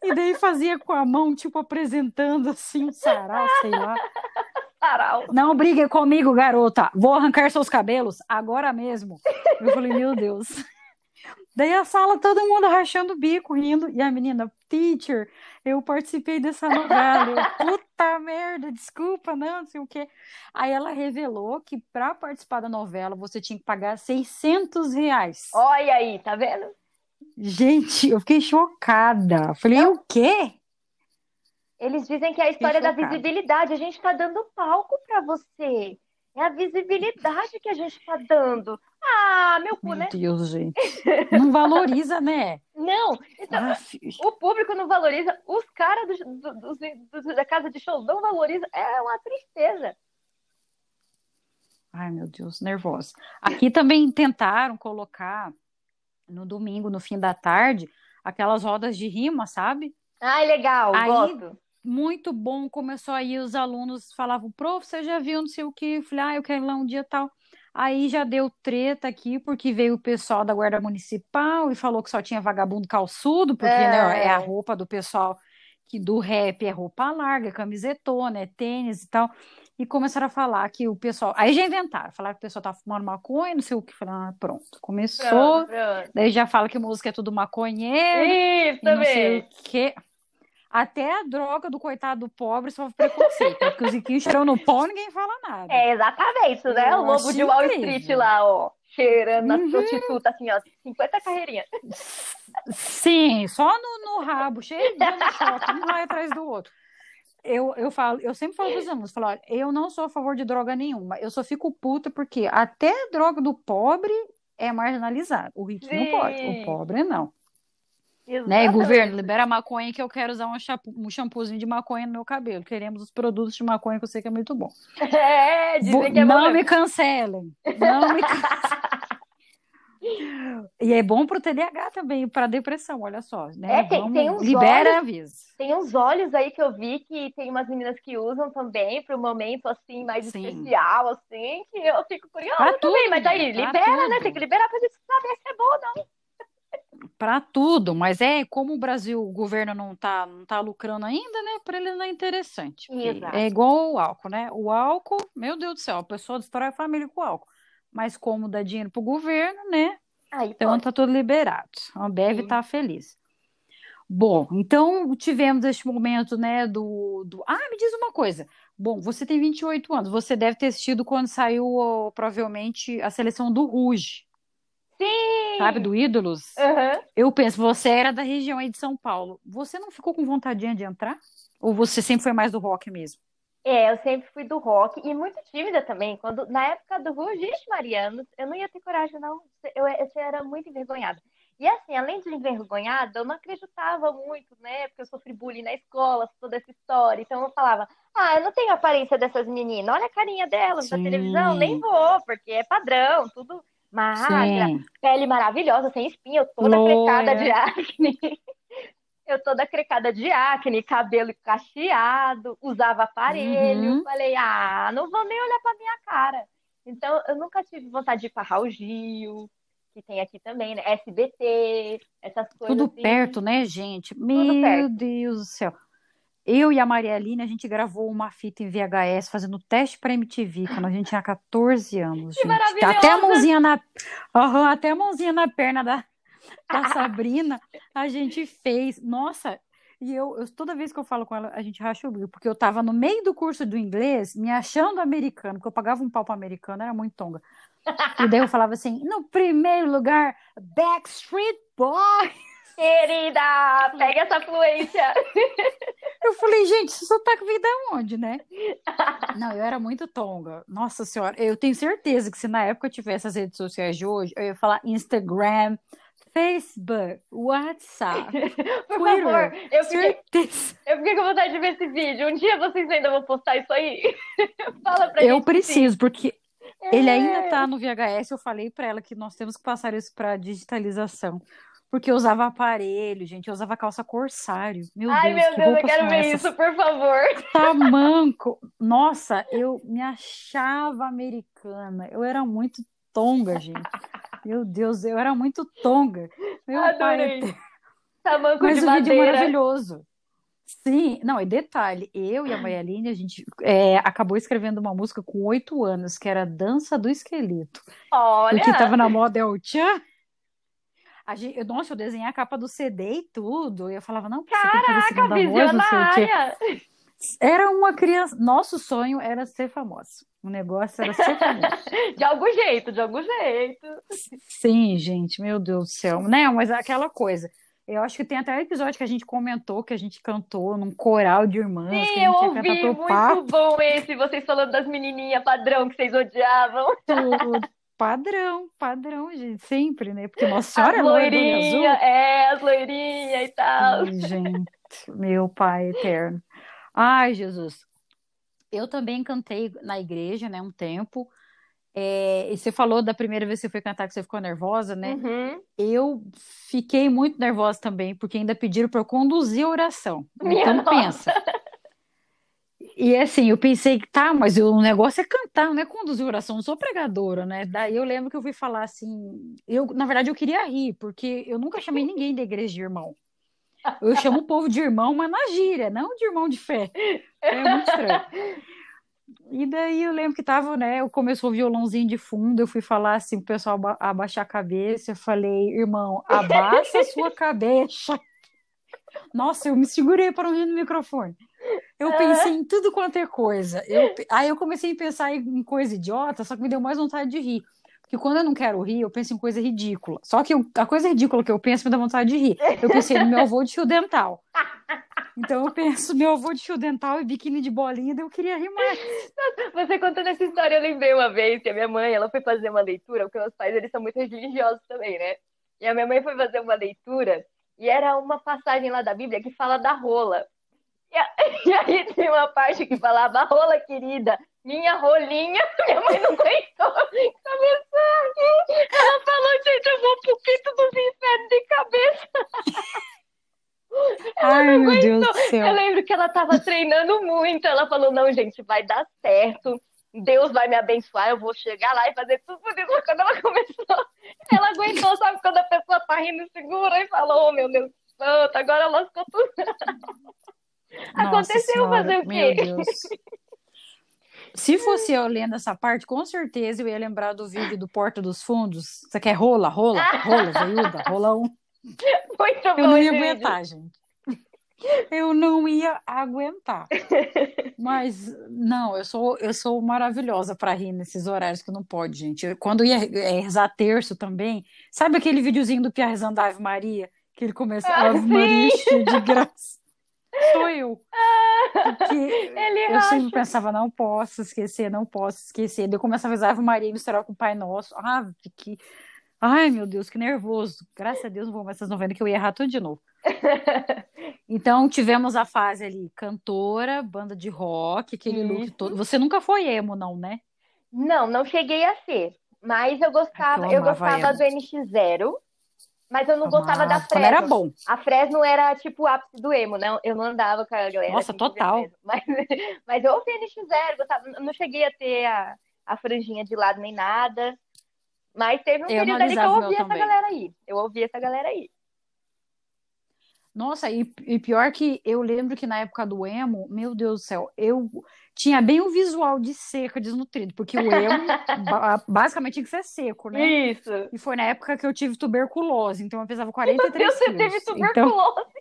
E daí fazia com a mão, tipo, apresentando assim um sarau, sei lá. Sarau. Não brigue comigo, garota. Vou arrancar seus cabelos agora mesmo. Eu falei, meu Deus. Daí a sala, todo mundo rachando o bico, rindo. E a menina, teacher, eu participei dessa novela. Eu, Puta merda, desculpa, não, não sei o quê. Aí ela revelou que para participar da novela você tinha que pagar 600 reais. Olha aí, tá vendo? Gente, eu fiquei chocada. Falei, não. o quê? Eles dizem que é a história da visibilidade. A gente tá dando palco para você. É a visibilidade que a gente está dando. Ah, meu cu, meu né? Meu Deus, gente. Não valoriza, né? Não. Então, ah, o público não valoriza. Os caras da casa de show não valorizam. É uma tristeza. Ai, meu Deus, nervosa. Aqui também tentaram colocar no domingo, no fim da tarde, aquelas rodas de rima, sabe? Ai, legal, Aí, gosto muito bom. Começou aí, os alunos falavam, prof, você já viu não sei o que? Eu falei, ah, eu quero ir lá um dia tal. Aí já deu treta aqui, porque veio o pessoal da Guarda Municipal e falou que só tinha vagabundo calçudo, porque é, né, é a roupa do pessoal que do rap é roupa larga, camisetona, é tênis e tal. E começaram a falar que o pessoal. Aí já inventaram, falaram que o pessoal tá fumando maconha, não sei o que. Falaram, ah, pronto, começou. Pronto, pronto. Daí já fala que música é tudo maconheiro. Isso, também. Não sei o quê. Até a droga do coitado do pobre sofre preconceito. porque os riquinhos cheiram no pó, ninguém fala nada. É exatamente isso, né? Eu o lobo de Wall incrível. Street lá, ó. cheirando uhum. as prostitutas, assim, ó, 50 carreirinhas. Sim, só no, no rabo, cheio de choque, um raio atrás do outro. Eu, eu falo, eu sempre falo para os alunos, falo, olha, eu não sou a favor de droga nenhuma, eu só fico puta porque até a droga do pobre é marginalizada. O rico Sim. não pode, o pobre não. Né? Governo, libera maconha que eu quero usar um, um shampoozinho de maconha no meu cabelo. Queremos os produtos de maconha que eu sei que é muito bom. É, Vou, que é Não bom. me cancelem. Não me cancelem. E é bom pro TDAH também, para depressão, olha só, né? É, tem, Vamos, tem uns libera olhos, Tem uns olhos aí que eu vi que tem umas meninas que usam também para um momento assim mais Sim. especial, assim, que eu fico curiosa pra também, tudo, mas aí libera, tudo. né? Tem que liberar pra gente saber se é bom ou não para tudo, mas é como o Brasil, o governo não está não tá lucrando ainda, né? Para ele não é interessante. É igual o álcool, né? O álcool, meu Deus do céu, a pessoa destrói a família com o álcool. Mas como dá dinheiro para o governo, né? Aí então pode. tá tudo liberado. A Ambev está feliz. Bom, então tivemos este momento, né, do, do... Ah, me diz uma coisa. Bom, você tem 28 anos, você deve ter assistido quando saiu, provavelmente, a seleção do Rouge. Sim! Sabe, do Ídolos? Uhum. Eu penso, você era da região aí de São Paulo. Você não ficou com vontade de entrar? Ou você sempre foi mais do rock mesmo? É, eu sempre fui do rock e muito tímida também. Quando, na época do Rugiz Mariano, eu não ia ter coragem, não. Eu, eu, eu era muito envergonhada. E assim, além de envergonhada, eu não acreditava muito, né? Porque eu sofri bullying na escola, toda essa história. Então eu falava, ah, eu não tenho a aparência dessas meninas, olha a carinha delas Sim. na televisão, nem vou, porque é padrão, tudo magra, Sim. pele maravilhosa, sem espinha, eu toda Loura. crecada de acne. eu toda crecada de acne, cabelo cacheado, usava aparelho. Uhum. Falei, ah, não vou nem olhar pra minha cara. Então, eu nunca tive vontade de ir pra Raul Gil, que tem aqui também, né? SBT, essas coisas. Tudo assim. perto, né, gente? Tudo Meu perto. Deus do céu. Eu e a Maria Aline, a gente gravou uma fita em VHS fazendo teste para MTV quando a gente tinha 14 anos. Que gente. Até a mãozinha na, uhum, até a mãozinha na perna da, da Sabrina a gente fez. Nossa, e eu, eu, toda vez que eu falo com ela, a gente racha o bico, porque eu tava no meio do curso do inglês, me achando americano, porque eu pagava um pau para americano, era muito tonga. E daí eu falava assim: no primeiro lugar, Backstreet Boys. Querida, pega essa fluência. Eu falei, gente, esse sotaque veio da onde, né? Não, eu era muito tonga. Nossa senhora, eu tenho certeza que se na época eu tivesse as redes sociais de hoje, eu ia falar Instagram, Facebook, WhatsApp, Por Twitter, favor, eu fiquei, eu fiquei com vontade de ver esse vídeo. Um dia vocês ainda vão postar isso aí? Fala pra Eu preciso, sim. porque ele ainda tá no VHS. Eu falei para ela que nós temos que passar isso para digitalização. Porque eu usava aparelho, gente, eu usava calça corsário. Meu Ai, Deus, meu Deus, eu quero ver essas? isso, por favor. Tamanco. Nossa, eu me achava americana. Eu era muito tonga, gente. Meu Deus, eu era muito tonga. Meu Adorei. pai. Tamanco Mas de o madeira. vídeo é maravilhoso. Sim, não, e detalhe, eu e a Maialine, a gente é, acabou escrevendo uma música com oito anos, que era Dança do Esqueleto. Olha! Porque tava na moda é o tchan, a gente, nossa, eu desenhei a capa do CD e tudo. E eu falava, não, Caraca, visionária! Voz, era uma criança. Nosso sonho era ser famoso. O negócio era ser famoso. de algum jeito, de algum jeito. Sim, gente, meu Deus do céu. Não, mas aquela coisa. Eu acho que tem até um episódio que a gente comentou que a gente cantou num coral de irmãs. Sim, eu ouvi, muito bom esse, vocês falando das menininhas padrão que vocês odiavam. Tudo. Padrão, padrão, gente, sempre, né? Porque Nossa Senhora é loirinha, é, as loirinhas e tal. Ai, gente, meu pai eterno. Ai, Jesus. Eu também cantei na igreja, né, um tempo. É, e você falou da primeira vez que você foi cantar que você ficou nervosa, né? Uhum. Eu fiquei muito nervosa também, porque ainda pediram para eu conduzir a oração. Minha então, nossa. pensa. E assim, eu pensei que tá, mas o negócio é cantar, não é conduzir oração, não sou pregadora, né? Daí eu lembro que eu fui falar assim, eu, na verdade, eu queria rir, porque eu nunca chamei ninguém da igreja de irmão. Eu chamo o povo de irmão, mas na gíria, não de irmão de fé. É muito estranho. E daí eu lembro que tava, né? Começou o violãozinho de fundo, eu fui falar assim pro pessoal abaixar a cabeça. Eu falei, irmão, abaixa a sua cabeça. Nossa, eu me segurei para não rir no microfone. Eu pensei em tudo quanto é coisa. Eu, aí eu comecei a pensar em coisa idiota, só que me deu mais vontade de rir. que quando eu não quero rir, eu penso em coisa ridícula. Só que eu, a coisa ridícula que eu penso me dá vontade de rir. Eu pensei no meu avô de fio dental. Então eu penso, meu avô de fio dental e biquíni de bolinha, daí eu queria rir mais. Você contando essa história, eu lembrei uma vez que a minha mãe, ela foi fazer uma leitura, porque meus pais, eles são muito religiosos também, né? E a minha mãe foi fazer uma leitura e era uma passagem lá da Bíblia que fala da rola. E, aí tem uma parte que falava, rola querida, minha rolinha, minha mãe não aguentou. Começou aqui. Ela falou, gente, eu vou pro pito dos infernos de cabeça. Ela Ai, não meu aguentou. Deus do céu. Eu lembro que ela tava treinando muito. Ela falou, não, gente, vai dar certo. Deus vai me abençoar, eu vou chegar lá e fazer tudo isso. Mas Quando ela começou, ela aguentou, sabe? Quando a pessoa tá rindo, segura e falou, oh, meu Deus santo, agora lascou tudo. Aconteceu fazer o Meu quê? Deus. Se fosse eu lendo essa parte, com certeza eu ia lembrar do vídeo do Porta dos Fundos. Você quer rola, rola, rola, veiuda, rolão? Muito Eu bom não ia vídeo. aguentar, gente. Eu não ia aguentar. Mas não, eu sou eu sou maravilhosa para rir nesses horários que não pode, gente. Eu- Quando ia é, rezar terço também, sabe aquele videozinho do Pia rezando a Ave Maria, que ele começa Ah, Ave Maria de graça. Sou eu. Porque Ele eu racha. sempre pensava, não posso esquecer, não posso esquecer. Daí eu começava a rezar Ave Maria e misturar com o Pai Nosso. Ah, que... Ai, meu Deus, que nervoso. Graças a Deus não vou mais essas novenas que eu ia errar tudo de novo. Então, tivemos a fase ali, cantora, banda de rock, aquele look Isso. todo. Você nunca foi emo, não, né? Não, não cheguei a ser. Mas eu gostava, eu eu gostava emo. do NX0, mas eu não gostava da. Quando era Fresno. bom. A Fresno era tipo o ápice do emo, né? Eu não andava com a galera. Nossa, assim, total. Fresno. Mas, mas eu ouvia NX0, gostava, não cheguei a ter a, a franjinha de lado nem nada. Mas teve um Eu período ali que eu analisava o meu ouvia essa também. galera aí. Eu ouvia essa galera aí. Nossa, e, e pior que eu lembro que na época do emo, meu Deus do céu, eu tinha bem o visual de seca, desnutrido, porque o ba- basicamente tinha que ser seco, né? Isso. E foi na época que eu tive tuberculose, então eu pesava Meu 43 Deus, você quilos. teve Então, tuberculose.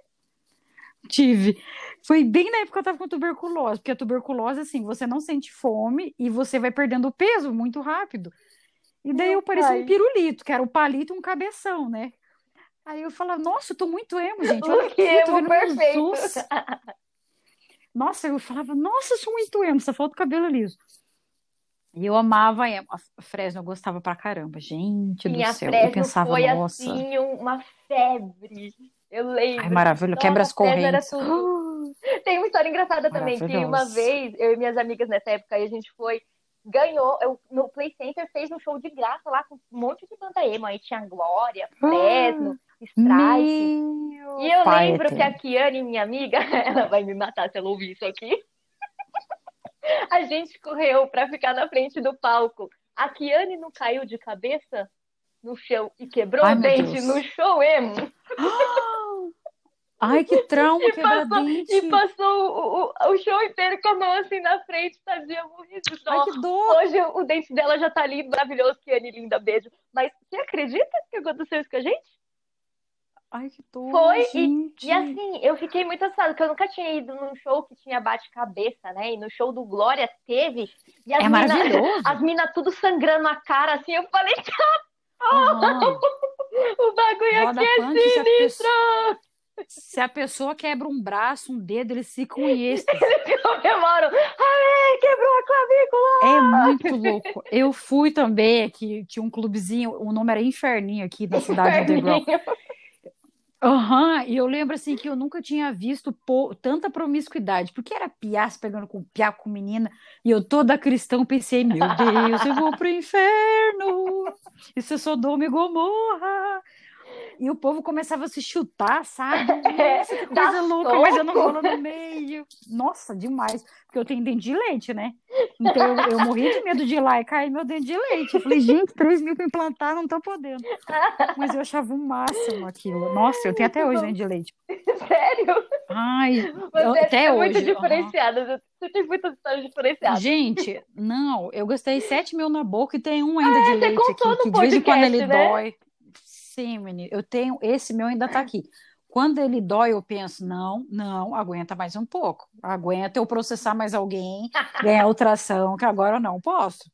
tive. Foi bem na época que eu tava com tuberculose, porque a tuberculose, assim, você não sente fome e você vai perdendo peso muito rápido. E daí Meu eu parecia um pirulito, que era um palito e um cabeção, né? Aí eu falava, nossa, eu tô muito emo, gente. Olha Look aqui, tô emo vendo perfeito. Nossa, eu falava, nossa, eu sou muito emo, só falta o cabelo liso. E eu amava emo. A Fresno eu gostava pra caramba, gente Sim, do céu. Eu Fresno pensava, foi nossa, assim uma febre. Eu lembro. ai, maravilha, Nossa, quebra as correntes. Tem uma história engraçada também, que uma vez, eu e minhas amigas nessa época, a gente foi, ganhou, eu, no Play Center fez um show de graça lá com um monte de banda emo. Aí tinha Glória, Fresno, Strike. Meu E eu pai lembro que a. Kiane, minha amiga, ela vai me matar se ela ouvir isso aqui. A gente correu pra ficar na frente do palco. A Kiane não caiu de cabeça no chão e quebrou Ai, o dente no show emo. Ai, que trauma, E passou, quebra-dente. e passou o, o, o show inteiro com a mão assim na frente, tadinha, morrendo de Ai, dó. que dor. Hoje o dente dela já tá lindo, maravilhoso, Kiane, linda, beijo. Mas você acredita que aconteceu isso com a gente? Ai, que dor, Foi, gente. E assim, eu fiquei muito assustada, porque eu nunca tinha ido num show que tinha bate-cabeça, né? E no show do Glória teve. E as É mina, maravilhoso. as minas tudo sangrando a cara, assim. Eu falei, Aham. o bagulho Roda aqui é a, sinistro. pessoa, se a pessoa quebra um braço, um dedo, eles ficam em êxtase. Eles comemoram. Ai, quebrou a clavícula. É muito louco. Eu fui também aqui, tinha um clubezinho, o nome era Inferninho aqui na cidade de Underground. Aham, e eu lembro assim que eu nunca tinha visto tanta promiscuidade, porque era piá se pegando com piá com menina, e eu toda cristã pensei, meu Deus, eu vou pro inferno, isso é Sodoma e Gomorra. E o povo começava a se chutar, sabe? Nossa, que Dá coisa louca, mas eu não soco. vou no meio. Nossa, demais, porque eu tenho dente de leite, né? Então eu, eu morri de medo de ir lá e cair meu dente de leite. Eu falei, gente, 3 mil pra implantar, não tô podendo. Mas eu achava o máximo aquilo. Nossa, eu tenho até hoje dente de leite. Sério? Ai, Você eu- até é hoje. muito diferenciada. Você tem muitas histórias diferenciadas. Gente, não, eu gastei 7 mil na boca e tem um ainda de você leite aqui, que de vez em quando ele né? dói. Sim, menino, eu tenho, esse meu ainda tá aqui. Quando ele dói, eu penso, não, não, aguenta mais um pouco. Aguenta eu processar mais alguém, ganhar ultração, que agora eu não posso.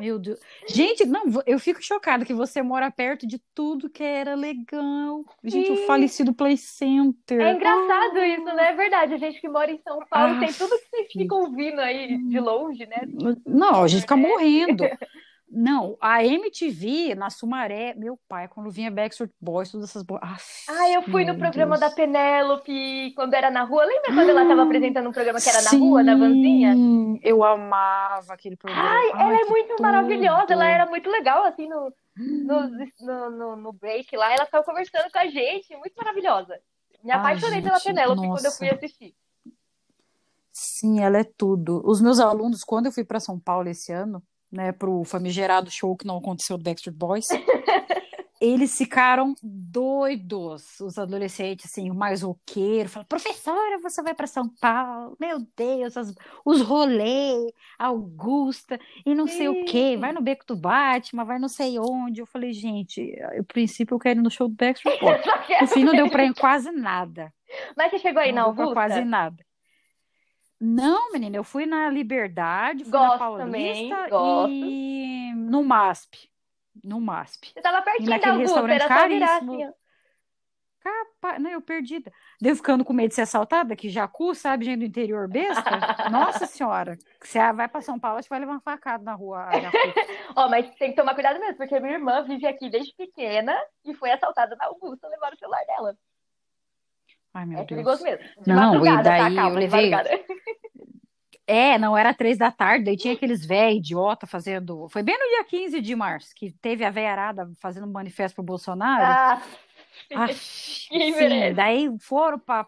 Meu Deus. Gente, não, eu fico chocada que você mora perto de tudo que era legal. Gente, Sim. o falecido Play Center. É engraçado ah. isso, né? É verdade. A gente que mora em São Paulo ah. tem tudo que vocês ficam ouvindo aí de longe, né? Não, a gente fica morrendo. Não, a MTV na Sumaré, meu pai, quando vinha Backstreet Boys, todas essas. Ah, eu fui no programa Deus. da Penélope quando era na rua. Lembra quando ela estava apresentando um programa que era Sim, na rua, na vanzinha? Eu amava aquele programa. Ai, Ai ela é muito tudo. maravilhosa. Ela era muito legal, assim, no, no, no, no, no break lá. Ela estava conversando com a gente, muito maravilhosa. Me apaixonei Ai, pela Penélope quando eu fui assistir. Sim, ela é tudo. Os meus alunos, quando eu fui para São Paulo esse ano, né, pro famigerado show que não aconteceu do Backstreet Boys. eles ficaram doidos, os adolescentes, assim, o mais roqueiro, fala, professora, você vai para São Paulo, meu Deus, as, os rolês, Augusta, e não sei o quê, vai no Beco do Batman, vai não sei onde. Eu falei, gente, o princípio eu quero ir no show do Backstreet Boys. No fim não deu para ir quase nada. Mas você chegou aí não na Augusta? Quase nada. Não, menina, eu fui na Liberdade, fui gosto na Paulista também, gosto. e no MASP. No MASP. Você tava pertinho da Augusta, restaurante era caríssimo. Assim, Capaz, não, eu perdida. Deu ficando com medo de ser assaltada, que Jacu, sabe, gente do interior besta? Nossa senhora, você vai para São Paulo, acho que vai levar uma facada na rua. Ó, oh, mas tem que tomar cuidado mesmo, porque minha irmã vive aqui desde pequena e foi assaltada na Augusta, levaram o celular dela. Ai, meu é Deus. perigoso mesmo. De não, e tá? daí tá? Calma, eu levei... É, não, era três da tarde, daí tinha aqueles velhos idiota fazendo. Foi bem no dia 15 de março que teve a véia arada fazendo um manifesto pro Bolsonaro. Ah, ah sim, daí foram para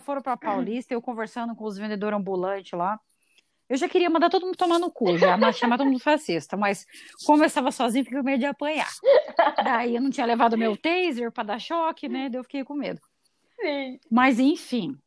foram para Paulista, eu conversando com os vendedores ambulantes lá. Eu já queria mandar todo mundo tomar no cu, já chamar todo mundo fascista, mas como eu estava sozinho, fiquei com medo de apanhar. Daí eu não tinha levado meu taser para dar choque, né? Daí eu fiquei com medo. Sim. Mas enfim.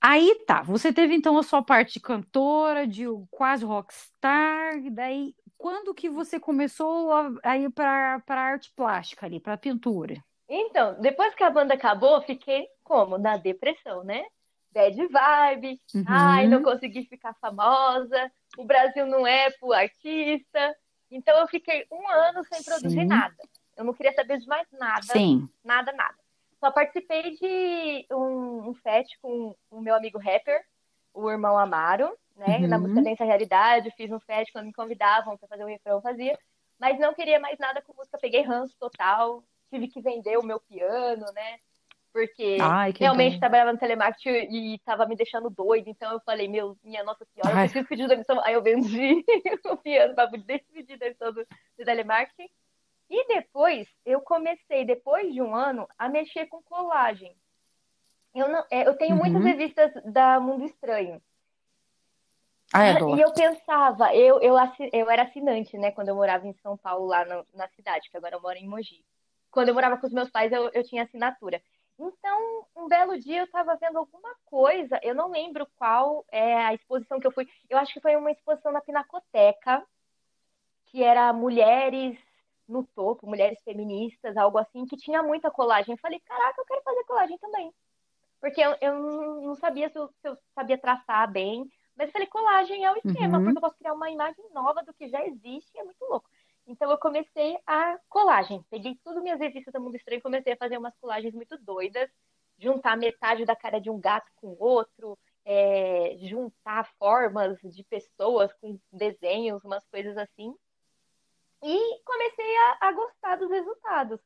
Aí tá, você teve então a sua parte de cantora, de quase rockstar, daí quando que você começou a, a ir para arte plástica ali, para pintura? Então, depois que a banda acabou, fiquei como? Na depressão, né? Bad vibe, uhum. ai, não consegui ficar famosa, o Brasil não é pro artista. Então eu fiquei um ano sem produzir Sim. nada. Eu não queria saber de mais nada. Sim. Nada, nada. Só participei de um, um fest com o meu amigo rapper, o irmão Amaro, né? Uhum. Na música Dance Realidade, fiz um fest quando me convidavam para fazer o um refrão, fazia. Mas não queria mais nada com música, peguei ranço total, tive que vender o meu piano, né? Porque Ai, realmente bom. trabalhava no telemarketing e estava me deixando doido. Então eu falei, meu, minha Nossa Senhora, eu preciso pedir demissão. Aí eu vendi o piano para decidir demissão do, do telemarketing. E depois eu comecei, depois de um ano, a mexer com colagem. Eu, não, é, eu tenho uhum. muitas revistas da Mundo Estranho. Ah, é e eu pensava, eu, eu, eu era assinante, né, quando eu morava em São Paulo, lá no, na cidade, que agora eu moro em Mogi. Quando eu morava com os meus pais, eu, eu tinha assinatura. Então, um belo dia eu estava vendo alguma coisa, eu não lembro qual é a exposição que eu fui. Eu acho que foi uma exposição na Pinacoteca, que era mulheres no topo, mulheres feministas, algo assim, que tinha muita colagem. Eu falei, caraca, eu quero fazer colagem também. Porque eu, eu não sabia se eu, se eu, sabia traçar bem, mas eu falei, colagem é o esquema, uhum. porque eu posso criar uma imagem nova do que já existe, e é muito louco. Então eu comecei a colagem. Peguei tudo minhas revistas do Mundo Estranho e comecei a fazer umas colagens muito doidas, juntar metade da cara de um gato com outro, é, juntar formas de pessoas com desenhos, umas coisas assim. E comecei a, a gostar dos resultados.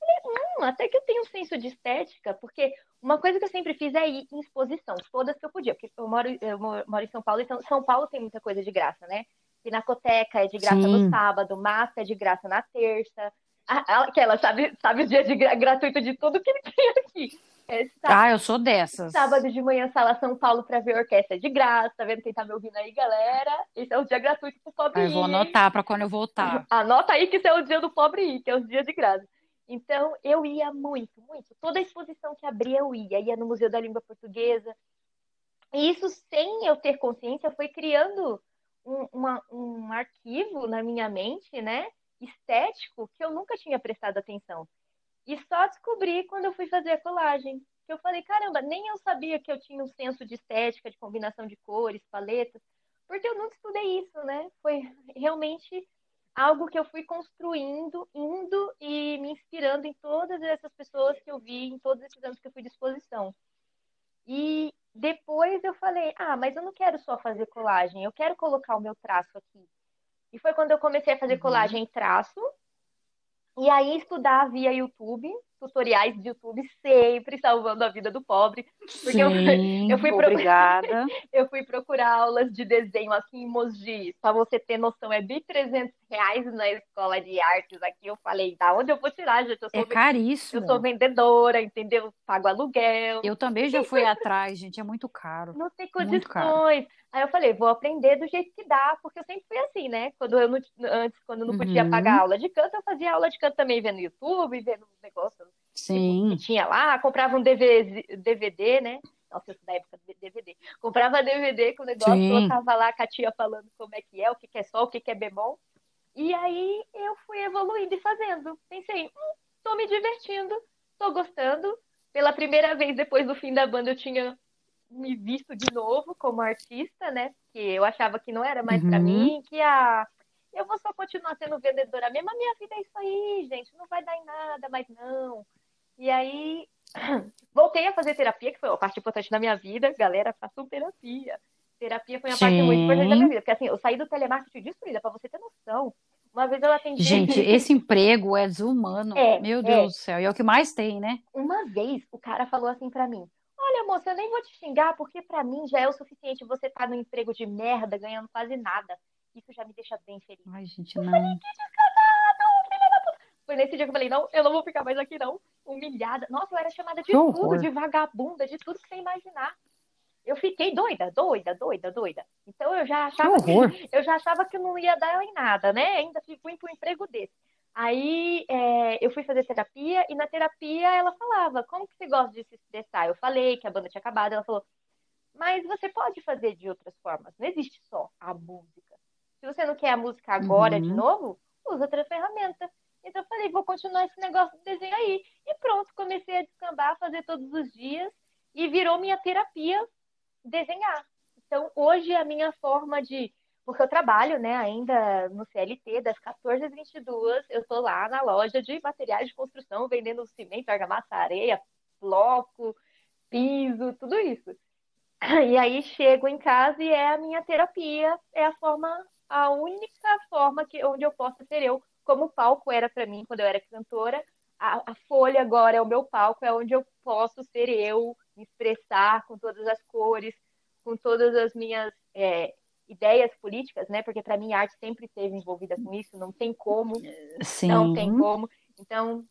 Falei, hum, até que eu tenho um senso de estética, porque uma coisa que eu sempre fiz é ir em exposição, todas que eu podia, porque eu moro, eu moro em São Paulo, então São Paulo tem muita coisa de graça, né? Pinacoteca é de graça Sim. no sábado, massa é de graça na terça. Aquela, sabe, sabe o dia de gra gratuito de tudo que ele tem aqui. É, ah, eu sou dessas. Sábado de manhã, Sala São Paulo para ver orquestra de graça. Tá vendo quem tá me ouvindo aí, galera? Esse é o dia gratuito pro pobre Eu vou anotar para quando eu voltar. Anota aí que esse é o dia do pobre ir, que é o dia de graça. Então, eu ia muito, muito. Toda exposição que abria, eu ia. Ia no Museu da Língua Portuguesa. E isso, sem eu ter consciência, foi criando um, uma, um arquivo na minha mente, né? Estético, que eu nunca tinha prestado atenção. E só descobri quando eu fui fazer a colagem. Que eu falei, caramba, nem eu sabia que eu tinha um senso de estética, de combinação de cores, paletas. Porque eu nunca estudei isso, né? Foi realmente algo que eu fui construindo, indo e me inspirando em todas essas pessoas que eu vi, em todos esses anos que eu fui de exposição. E depois eu falei, ah, mas eu não quero só fazer colagem, eu quero colocar o meu traço aqui. E foi quando eu comecei a fazer uhum. colagem em traço, e aí estudar via YouTube, tutoriais de YouTube sempre salvando a vida do pobre. Porque Sim, eu, eu, fui obrigada. eu fui procurar aulas de desenho aqui em Mogi, para você ter noção, é 1.300 reais na escola de artes aqui. Eu falei, da onde eu vou tirar, gente? Eu sou é caríssimo. Eu sou vendedora, entendeu? Pago aluguel. Eu também já fui atrás, gente, é muito caro. Não tem condições. Aí eu falei, vou aprender do jeito que dá, porque eu sempre fui assim, né? Quando eu não, antes, quando eu não podia uhum. pagar aula de canto, eu fazia aula de canto também vendo YouTube, vendo negócios Sim. que tinha lá, comprava um DVD, DVD né? Nossa, isso da época do DVD. Comprava DVD com o negócio, Sim. colocava lá a tia falando como é que é, o que, que é sol, o que, que é bemol. E aí eu fui evoluindo e fazendo. Pensei, hum, tô me divertindo, tô gostando. Pela primeira vez depois do fim da banda, eu tinha me visto de novo como artista, né? Porque eu achava que não era mais uhum. para mim, que a eu vou só continuar sendo vendedora mesmo. A minha vida é isso aí, gente. Não vai dar em nada, mas não. E aí voltei a fazer terapia, que foi uma parte importante da minha vida. Galera, façam terapia. Terapia foi uma Sim. parte muito importante da minha vida. Porque assim, eu saí do telemarketing destruída, para você ter noção. Uma vez eu atendi. Gente, esse emprego é desumano. É, Meu Deus é. do céu. E é o que mais tem, né? Uma vez o cara falou assim para mim: Olha, moça, eu nem vou te xingar, porque para mim já é o suficiente você estar tá no emprego de merda, ganhando quase nada. Isso já me deixa bem feliz. Ai, gente, não. Falei, Foi nesse dia que eu falei, não, eu não vou ficar mais aqui, não. Humilhada. Nossa, eu era chamada de tudo, de vagabunda, de tudo que você imaginar. Eu fiquei doida, doida, doida, doida. Então eu já achava que, eu já achava que não ia dar em nada, né? Ainda fui um emprego desse. Aí é, eu fui fazer terapia e na terapia ela falava, como que você gosta de se expressar? Eu falei que a banda tinha acabado, ela falou, mas você pode fazer de outras formas, não existe só a música. Se você não quer a música agora uhum. de novo, usa outra ferramenta. Então eu falei, vou continuar esse negócio de desenho aí. E pronto, comecei a descambar, fazer todos os dias e virou minha terapia desenhar. Então hoje a minha forma de porque eu trabalho, né, ainda no CLT, das 14 às 22, eu estou lá na loja de materiais de construção, vendendo cimento, argamassa, areia, bloco, piso, tudo isso. E aí chego em casa e é a minha terapia, é a forma, a única forma que onde eu posso ser eu, como o palco era para mim quando eu era cantora, a, a, folha agora é o meu palco, é onde eu posso ser eu, me expressar com todas as cores, com todas as minhas é, ideias políticas, né? Porque para mim a arte sempre esteve envolvida com isso, não tem como. Sim. Não tem como. Então,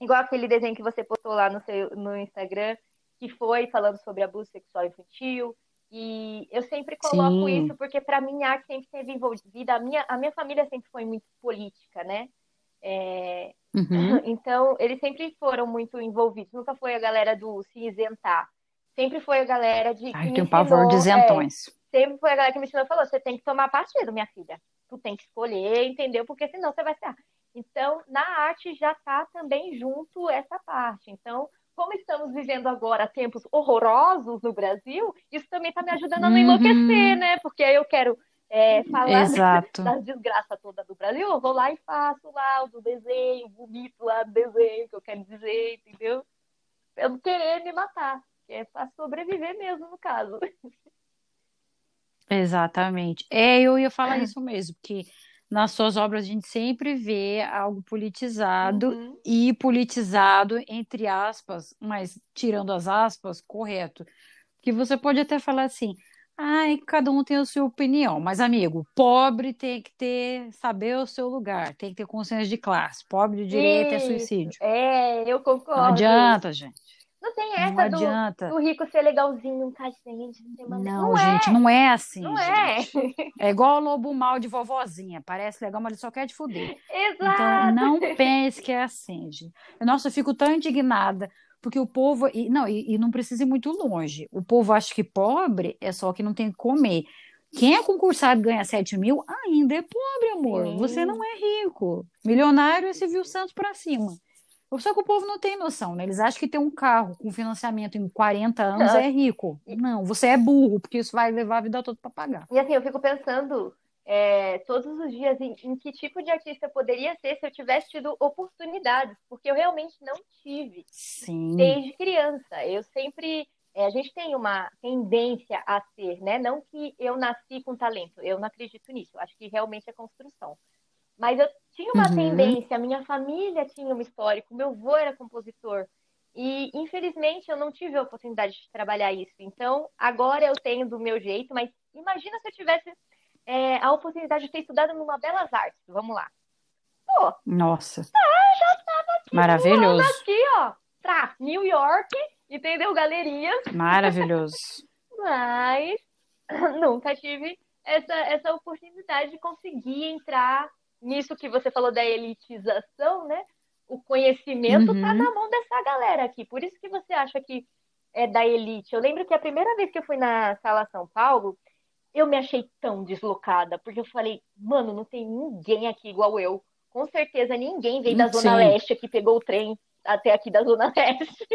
igual aquele desenho que você postou lá no seu no Instagram, que foi falando sobre abuso sexual infantil, e eu sempre coloco Sim. isso porque para mim a arte sempre esteve envolvida, a minha a minha família sempre foi muito política, né? É... Uhum. Então, eles sempre foram muito envolvidos. Nunca foi a galera do se isentar. Sempre foi a galera de. Ai, tem um pavor de isentões. É, sempre foi a galera que me ensinou falou: você tem que tomar partido, minha filha. Tu tem que escolher, entendeu? Porque senão você vai ser. Então, na arte já está também junto essa parte. Então, como estamos vivendo agora tempos horrorosos no Brasil, isso também está me ajudando a não enlouquecer, uhum. né? Porque aí eu quero é, falar Exato. das desgraças todas do Brasil, eu vou lá e faço lá o desenho, bonito lá do desenho que eu quero dizer, entendeu? Eu não querer me matar, que é para sobreviver mesmo, no caso. Exatamente. É, eu ia falar isso mesmo, porque nas suas obras a gente sempre vê algo politizado uhum. e politizado entre aspas, mas tirando as aspas, correto. Que você pode até falar assim, ai, cada um tem a sua opinião, mas amigo, pobre tem que ter, saber o seu lugar, tem que ter consciência de classe, pobre de direito é suicídio. É, eu concordo. Não adianta, gente. Não tem essa não do, do, rico ser legalzinho, um cachê Não, não gente, é. não é assim. Não gente. é. É igual o lobo mal de vovozinha. Parece legal, mas ele só quer te fuder. Exato. Então, não pense que é assim, gente. Nossa, eu fico tão indignada. Porque o povo. E, não, e, e não precisa ir muito longe. O povo acha que pobre é só que não tem que comer. Quem é concursado ganha 7 mil ainda é pobre, amor. Sim. Você não é rico. Milionário é Silvio Santos para cima. Só que o povo não tem noção, né? Eles acham que ter um carro com financiamento em 40 anos é rico. Não, você é burro, porque isso vai levar a vida toda para pagar. E assim, eu fico pensando é, todos os dias em, em, que tipo de artista eu poderia ser se eu tivesse tido oportunidades, porque eu realmente não tive. Sim. Desde criança. Eu sempre. É, a gente tem uma tendência a ser, né? Não que eu nasci com talento, eu não acredito nisso. Eu acho que realmente é construção. Mas eu tinha uma uhum. tendência, minha família tinha um histórico, meu avô era compositor. E, infelizmente, eu não tive a oportunidade de trabalhar isso. Então, agora eu tenho do meu jeito, mas imagina se eu tivesse é, a oportunidade de ter estudado numa Belas Artes. Vamos lá. Pô, Nossa. Tá, já tava aqui, Maravilhoso. aqui, ó, pra New York, entendeu, galerinha? Maravilhoso. mas nunca tive essa, essa oportunidade de conseguir entrar nisso que você falou da elitização, né? O conhecimento está uhum. na mão dessa galera aqui. Por isso que você acha que é da elite. Eu lembro que a primeira vez que eu fui na Sala São Paulo, eu me achei tão deslocada, porque eu falei, mano, não tem ninguém aqui igual eu. Com certeza ninguém veio da Zona Leste aqui, pegou o trem até aqui da Zona Leste.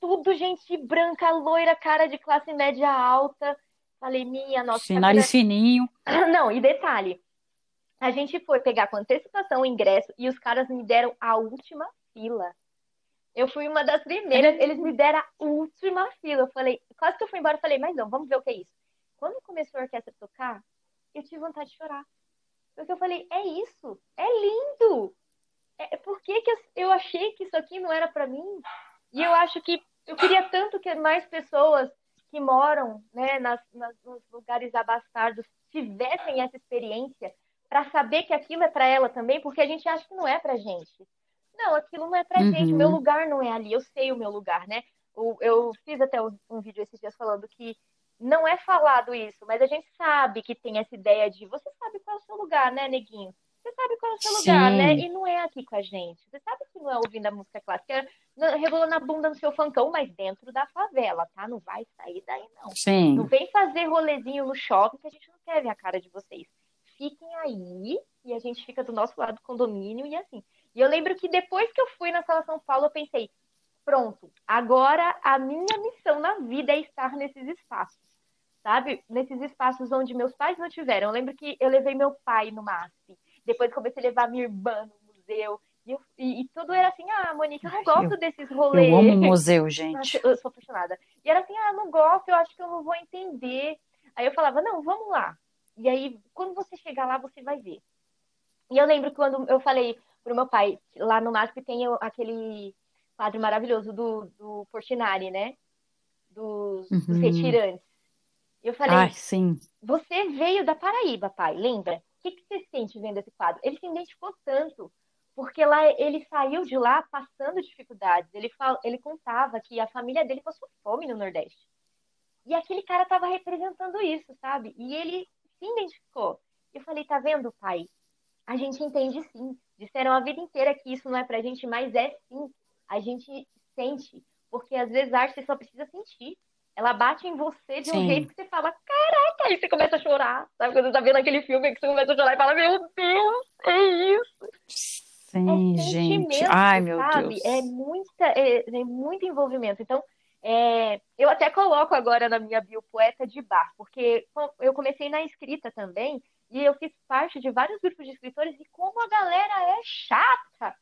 Tudo gente branca, loira, cara de classe média alta. Falei, minha nossa. Sim, nariz fininho. Não, e detalhe, a gente foi pegar com antecipação o ingresso e os caras me deram a última fila. Eu fui uma das primeiras, eles me deram a última fila. Eu falei, quase que eu fui embora, eu falei, mas não, vamos ver o que é isso. Quando começou a orquestra a tocar, eu tive vontade de chorar. Porque eu falei, é isso, é lindo. É, por que, que eu, eu achei que isso aqui não era para mim? E eu acho que eu queria tanto que mais pessoas que moram né, nas, nas, nos lugares abastados tivessem essa experiência para saber que aquilo é para ela também, porque a gente acha que não é para gente. Não, aquilo não é para uhum. gente, o meu lugar não é ali, eu sei o meu lugar, né? Eu fiz até um vídeo esses dias falando que não é falado isso, mas a gente sabe que tem essa ideia de você sabe qual é o seu lugar, né, neguinho? Você sabe qual é o seu Sim. lugar, né? E não é aqui com a gente. Você sabe que não é ouvindo a música clássica, rebolando a bunda no seu funkão, mas dentro da favela, tá? Não vai sair daí, não. Sim. Não vem fazer rolezinho no shopping que a gente não quer ver a cara de vocês fiquem aí e a gente fica do nosso lado do condomínio e assim. E eu lembro que depois que eu fui na Sala São Paulo, eu pensei, pronto, agora a minha missão na vida é estar nesses espaços, sabe? Nesses espaços onde meus pais não tiveram. Eu lembro que eu levei meu pai no MASP, depois comecei a levar minha irmã no museu, e, eu, e, e, tudo era assim, ah, Monique, eu não gosto eu, desses rolês. Eu amo museu, gente. eu sou apaixonada. E era assim, ah, não gosto, eu acho que eu não vou entender. Aí eu falava, não, vamos lá. E aí, quando você chegar lá, você vai ver. E eu lembro que quando eu falei pro meu pai, lá no MASP tem aquele quadro maravilhoso do, do Portinari, né? Dos, uhum. dos retirantes. E eu falei, Ai, sim. você veio da Paraíba, pai, lembra? O que, que você sente vendo esse quadro? Ele se identificou tanto, porque lá ele saiu de lá passando dificuldades. Ele, fal, ele contava que a família dele passou fome no Nordeste. E aquele cara estava representando isso, sabe? E ele se identificou. Eu falei, tá vendo, pai? A gente entende sim. Disseram a vida inteira que isso não é pra gente, mas é sim. A gente sente. Porque às vezes a arte só precisa sentir. Ela bate em você de um sim. jeito que você fala, caraca, aí você começa a chorar. Sabe quando você tá vendo aquele filme que você começa a chorar e fala, meu Deus, é isso. Sim, é gente. Ai, meu sabe? Deus. É, muita, é, é muito envolvimento. Então, é, eu até coloco agora na minha bio poeta de bar, porque eu comecei na escrita também, e eu fiz parte de vários grupos de escritores, e como a galera é chata!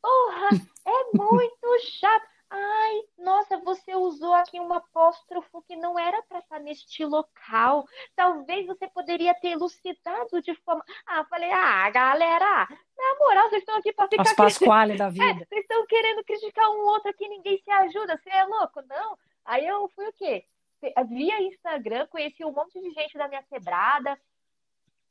Porra, é muito chato! Ai, nossa, você usou aqui um apóstrofo que não era para estar neste local. Talvez você poderia ter elucidado de forma. Ah, falei, ah, galera, na moral, vocês estão aqui para ficar. As Pasquale da vida. É, vocês estão querendo criticar um outro aqui, ninguém se ajuda. Você é louco? Não. Aí eu fui o quê? Via Instagram, conheci um monte de gente da minha quebrada,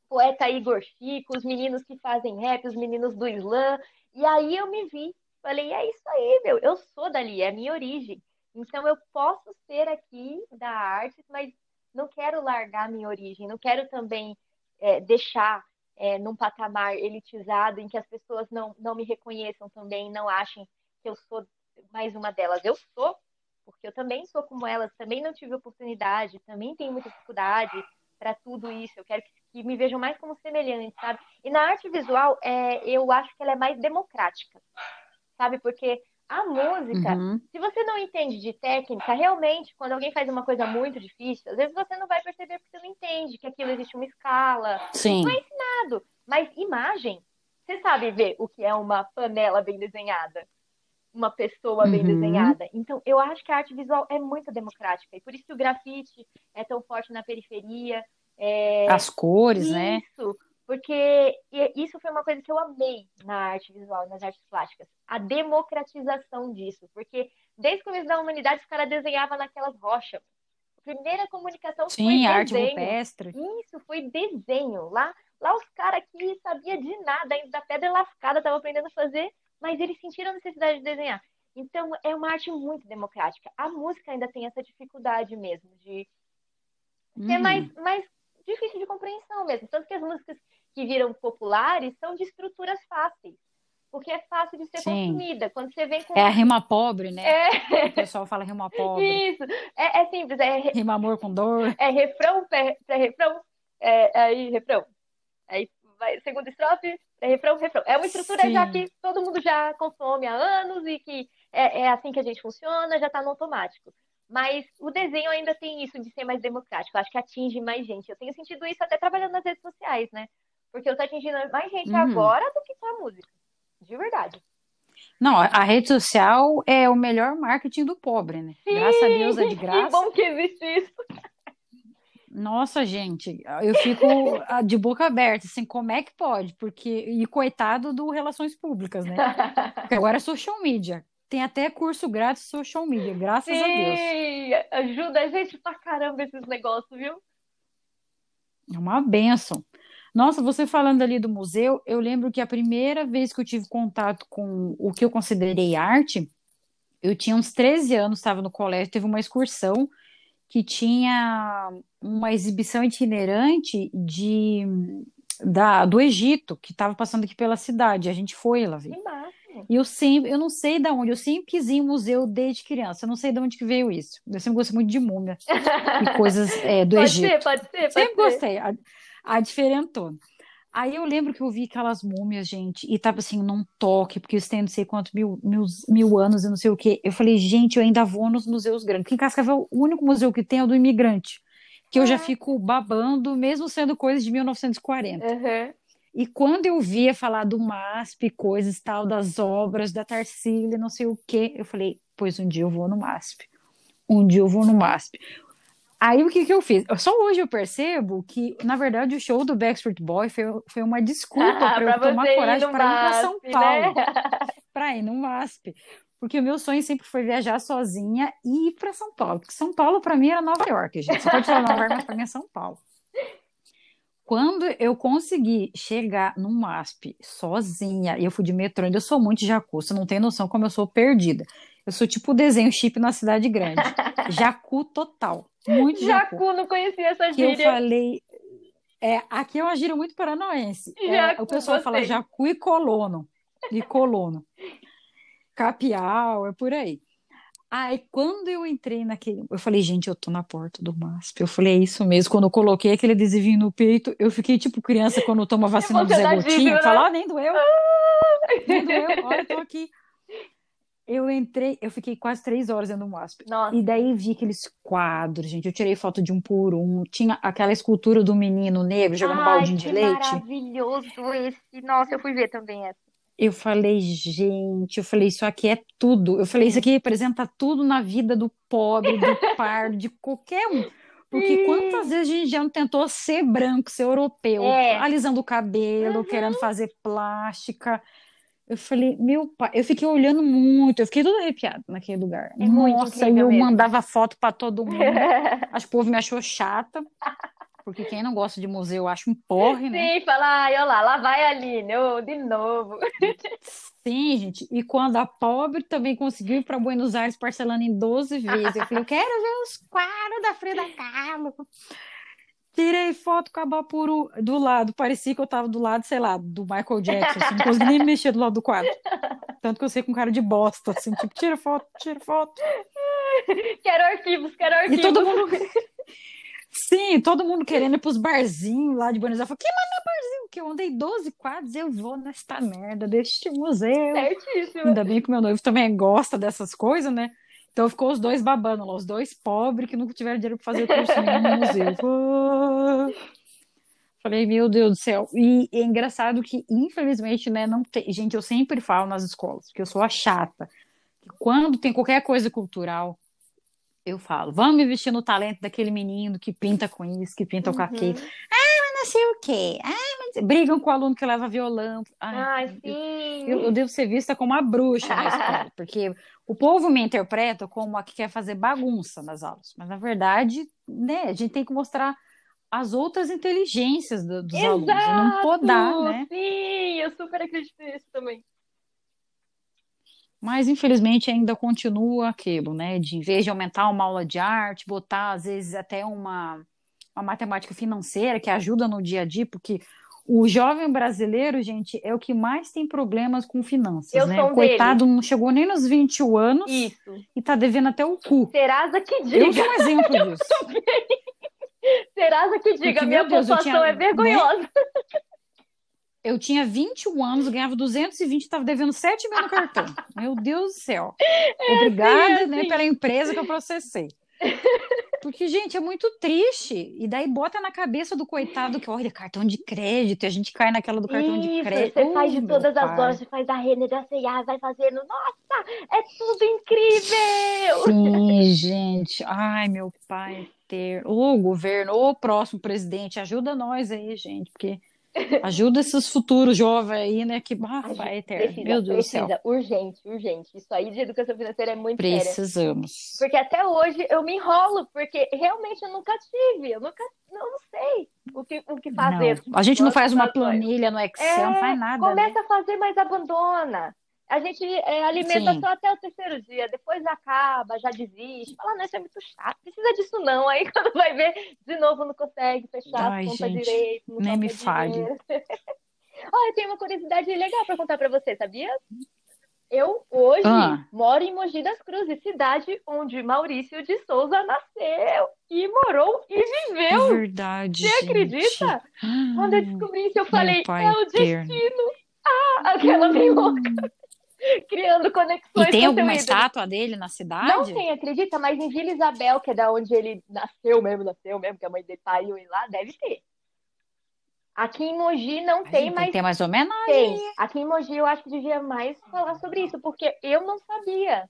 poeta Igor Chico, os meninos que fazem rap, os meninos do Islã. E aí eu me vi Falei, é isso aí, meu, eu sou dali, é a minha origem. Então eu posso ser aqui da arte, mas não quero largar a minha origem, não quero também é, deixar é, num patamar elitizado em que as pessoas não, não me reconheçam também, não achem que eu sou mais uma delas. Eu sou, porque eu também sou como elas, também não tive oportunidade, também tenho muita dificuldade para tudo isso. Eu quero que, que, me vejam mais como semelhante, sabe? E na arte visual, é, eu acho que ela é mais democrática sabe? Porque a música, Uhum. se você não entende de técnica, realmente, quando alguém faz uma coisa muito difícil, às vezes você não vai perceber porque você não entende que aquilo existe uma escala, Sim. não é ensinado. Mas imagem, você sabe ver o que é uma panela bem desenhada, uma pessoa bem Uhum. desenhada. Então, eu acho que a arte visual é muito democrática e por isso que o grafite é tão forte na periferia. É... As cores, né? Isso, porque e- isso foi uma coisa que eu amei na arte visual, nas artes plásticas, a democratização disso, porque desde o começo da humanidade os caras desenhavam naquelas rochas. A primeira comunicação foi Sim, arte desenho. Isso, rupestre. foi desenho. Lá, lá os caras que sabia de nada, ainda da pedra lascada, estavam aprendendo a fazer, mas eles sentiram a necessidade de desenhar. Então, é uma arte muito democrática. A música ainda tem essa dificuldade mesmo de ser Uhum. mais, mais difícil de compreensão mesmo. Tanto que as músicas que viram populares são de estruturas fáceis. Porque é fácil de ser Sim. consumida. Quando você vem com. É a rima pobre, né? É, O pessoal fala rima pobre. isso. É, é simples. É, Rima amor com dor. é refrão, pré-refrão. É, aí, refrão. Aí vai segunda estrofe, pré-refrão, refrão. É uma estrutura Sim. já que todo mundo já consome há anos e que é, é assim que a gente funciona, já está no automático. Mas o desenho ainda tem isso de ser mais democrático. Eu acho que atinge mais gente. Eu tenho sentido isso até trabalhando nas redes sociais, né? Porque eu tô atingindo mais gente Uhum. agora do que com a música. De verdade. Não, a rede social é o melhor marketing do pobre, né? Graças a Deus é de Que graça. bom que existe isso. Nossa, gente, eu fico ah, de boca aberta, assim, como é que pode? Porque, e coitado do Relações Públicas, né? Porque agora é social media. Tem até curso grátis social media, graças a Deus. Sim, ajuda a gente pra caramba esses negócios, viu? É uma benção. Nossa, você falando ali do museu, eu lembro que a primeira vez que eu tive contato com o que eu considerei arte, eu tinha uns 13 anos, estava no colégio, teve uma excursão que tinha uma exibição itinerante de da, do Egito, que estava passando aqui pela cidade. A gente foi lá ver. E eu sempre, eu não sei de onde, eu sempre quis ir em museu desde criança. Eu não sei de onde que veio isso. Eu sempre gostei muito de múmia e coisas é, do Pode Egito. ser, pode ser, pode Sempre ser. gostei, a, diferentona. Aí eu lembro que eu vi aquelas múmias, gente, e tava assim, num toque, porque isso tem não sei quantos mil, mil, mil anos e não sei o quê. Eu falei, gente, eu ainda vou nos museus grandes. Porque em Cascavel, o único museu que tem é o do imigrante, que eu já Ah. fico babando, mesmo sendo coisa de 1940. Uhum. E quando eu via falar do MASP, coisas tal, das obras, da Tarsila, não sei o quê, eu falei, pois um dia eu vou no MASP. Um dia eu vou no MASP. Aí o que que eu fiz? Só hoje eu percebo que, na verdade, o show do Backstreet Boy foi, foi uma desculpa para eu Ah, tomar coragem para ir para São MASP, Paulo, né? para ir no MASP. Porque o meu sonho sempre foi viajar sozinha e ir para São Paulo. Porque São Paulo, para mim, era Nova York, gente. Você pode falar Nova York, mas para mim é São Paulo. Quando eu consegui chegar no MASP sozinha, e eu fui de metrô, ainda eu sou muito jacu, você não tem noção como eu sou perdida. Eu sou tipo o desenho chip na cidade grande. Jacu total. Muito jacu. Jacu, não conhecia essa Que eu gíria. falei. É, aqui é uma gíria muito paranoense. É, Jacu, o pessoal fala gostei. jacu e colono. E colono. Capial, é por aí. Aí, quando eu entrei naquele. Eu falei, gente, eu tô na porta do MASP. Eu falei, é isso mesmo. Quando eu coloquei aquele adesivinho no peito, eu fiquei tipo criança quando toma vacina do Zé Gotinha. né? Fala, ó, nem doeu. Nem doeu. Olha, eu tô aqui. Eu entrei, eu fiquei quase três horas dentro do MASP. Nossa, E daí vi aqueles quadros, gente. Eu tirei foto de um por um. Tinha aquela escultura do menino negro jogando Ai, baldinho de que leite. maravilhoso esse. Nossa, eu fui ver também essa. Eu falei, gente, eu falei, isso aqui é tudo. Eu falei, isso aqui representa tudo na vida do pobre, do pardo, de qualquer um. Porque quantas vezes a gente já não tentou ser branco, ser europeu, É. alisando o cabelo, Uhum. querendo fazer plástica. Eu falei, meu pai, eu fiquei olhando muito, eu fiquei toda arrepiada naquele lugar. É muito Nossa, eu mesmo. mandava foto para todo mundo. Acho que o povo me achou chata, porque quem não gosta de museu acha um porre, né? Sim, fala, ai, olha lá, lá vai a Aline, ô, de novo. Sim, gente. E quando a pobre também conseguiu ir para Buenos Aires parcelando em 12 vezes, eu falei, eu quero ver os quadros da Frida Kahlo. Tirei foto com a Bapuru do lado, parecia que eu tava do lado, sei lá, do Michael Jackson, assim, não consegui nem me mexer do lado do quadro. Tanto que eu sei com cara de bosta, assim, tipo, tira foto, tira foto. Quero arquivos, quero E arquivos. todo mundo. Sim, todo mundo querendo ir pros barzinhos lá de Buenos Aires. Eu falei, que mano, barzinho? que eu andei 12 quadros, eu vou nesta merda deste museu. Certíssimo. Ainda bem que meu noivo também gosta dessas coisas, né? Então ficou os dois babando lá, os dois pobres que nunca tiveram dinheiro para fazer cursinho no museu. Falei, meu Deus do céu. E é engraçado que, infelizmente, né, não tem. Gente, eu sempre falo nas escolas, que eu sou a chata. Que quando tem qualquer coisa cultural, eu falo, vamos investir no talento daquele menino que pinta com isso, que pinta com aquilo. Ah, sei o quê. Ah, mas... Brigam com o aluno que leva violão. Ai, sim. eu, eu devo ser vista como uma bruxa na escola, porque o povo me interpreta como a que quer fazer bagunça nas aulas. Mas, na verdade, né, a gente tem que mostrar as outras inteligências do- dos alunos, e não podar, né? Sim, eu super acredito nisso também. Mas infelizmente ainda continua aquilo, né? De em vez de aumentar uma aula de arte, botar às vezes até uma, uma matemática financeira que ajuda no dia a dia, porque o jovem brasileiro, gente, é o que mais tem problemas com finanças, Eu né? sou O coitado não chegou nem nos 21 anos Isso. e tá devendo até o cu. Serasa que Eu diga. sou um exemplo disso. Serasa que diga. Porque, Minha Deus, eu pontuação tinha- é vergonhosa. Eu tinha 21 anos, ganhava 220, estava devendo 7 mil no cartão. Meu Deus do céu. Obrigada, assim, né, assim. pela empresa que eu processei. Porque, gente, é muito triste. E daí bota na cabeça do coitado que, olha, cartão de crédito, e a gente cai naquela do cartão de Isso, crédito. você faz de todas as lojas, faz da Renner, da C&A, vai fazendo. Nossa, é tudo incrível! Sim, gente. Ai, meu pai ter. Ô, governo, ô, próximo presidente, ajuda nós aí, gente, porque ajuda esses futuros jovens aí, né? Que, A pai gente eterno. Precisa, Meu Deus do céu. precisa, urgente, urgente. Isso aí de educação financeira é muito. Precisamos. Porque até hoje eu me enrolo, porque realmente eu nunca tive, eu nunca, não, não sei o que, o que fazer. Não, a gente não faz uma planilha no Excel, não É, faz nada. né? Começa a fazer, mas abandona. A gente é, alimenta Sim. só até o terceiro dia, depois acaba, já desiste. Fala, não, isso é muito chato, precisa disso não. Aí quando vai ver, de novo não consegue fechar Ai, as contas gente, direito, não nem me fale. Olha, eu tenho uma curiosidade legal para contar para você, sabia? Eu hoje Ah. moro em Mogi das Cruzes, cidade onde Maurício de Souza nasceu e morou e É viveu. verdade. Você gente. acredita? Quando eu descobri isso, eu Meu falei, é o destino. Ah, aquela bem louca. Criando conexões E tem alguma estátua dele na cidade? Não tem, acredita? Mas em Vila Isabel, que é da onde ele nasceu mesmo, nasceu mesmo, que a mãe dele pariu ele lá, deve ter. Aqui em Mogi não Ai, tem, tem mas que ter mais homenagem. tem. Aqui em Mogi eu acho que devia mais falar sobre isso, porque eu não sabia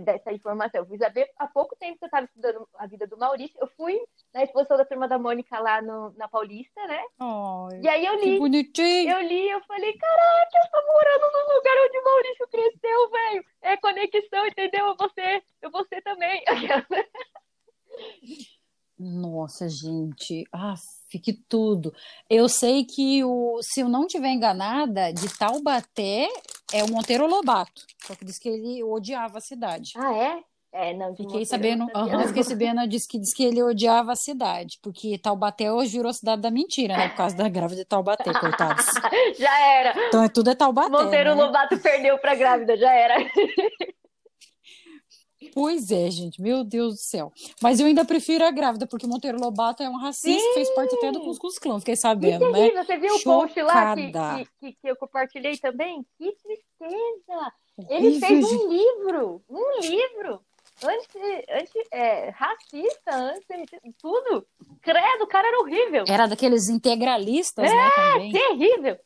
dessa informação. Eu fui saber há pouco tempo que eu estava estudando a vida do Maurício. Eu fui na exposição da Turma da Mônica lá no- na Paulista, né? Ai, E aí eu li. bonitinho. Eu li, eu falei, caraca, eu tô morando no lugar onde o Maurício cresceu, velho. É conexão, entendeu? Eu vou ser, eu vou ser também. Nossa, gente. Ah, que tudo. Eu sei que, o, se eu não tiver enganada, de Taubaté é o Monteiro Lobato. Só que diz que ele odiava a cidade. Ah, é? É, não, Fiquei Monteiro sabendo, sabia, não. fiquei sabendo, diz que, diz que ele odiava a cidade, porque Taubaté hoje virou a cidade da mentira, né? Por causa da grávida de Taubaté, coitados. Já era. Então é tudo é Taubaté, Monteiro né? Lobato perdeu pra grávida, já era. Pois é, gente, meu Deus do céu. Mas eu ainda prefiro a grávida, porque Monteiro Lobato é um racista, fez parte até do Cuscuz Clã, fiquei Que sabendo, né? você viu o post lá que, Chocada. que, que, eu compartilhei também? Que tristeza! Horrível, Ele fez um livro, um livro, anti, anti, é, racista, anti, tudo. Credo, o cara era horrível. Era daqueles integralistas, É, né, também. Terrível.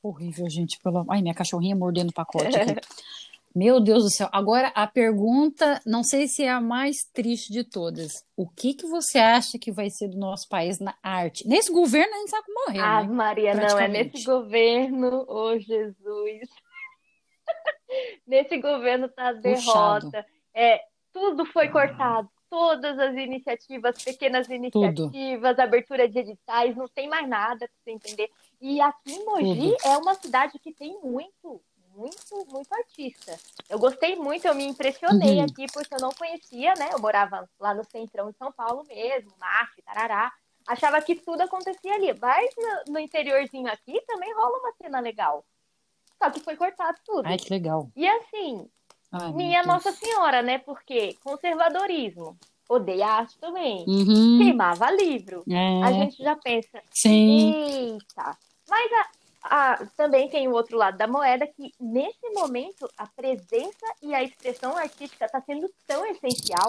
Horrível, gente. Pelo... Ai, minha cachorrinha mordendo o pacote aqui. Meu Deus do céu. Agora, a pergunta, não sei se é a mais triste de todas. O que que você acha que vai ser do nosso país na arte? Nesse governo, a gente sabe como morreu, Ah, né? Maria, não, é nesse governo, ô Jesus. Nesse governo tá a Puxado. derrota. É, tudo foi cortado. Todas as iniciativas, pequenas iniciativas, abertura de editais, não tem mais nada para você entender. E aqui em Mogi Tudo. é uma cidade que tem muito, muito, muito artista. Eu gostei muito, eu me impressionei Uhum. aqui, porque eu não conhecia, né? Eu morava lá no centrão de São Paulo mesmo, MAF, tarará. Achava que tudo acontecia ali. Mas no, no interiorzinho aqui também rola uma cena legal. Só que foi cortado tudo. Ai, que legal. E assim, Ai, minha. Nossa Senhora, né? Porque conservadorismo. odeia arte também. Uhum. Queimava livro. É. A gente já pensa, Sim. eita. Mas a, a- também tem o outro lado da moeda que, nesse momento, a presença e a expressão artística está sendo tão essencial.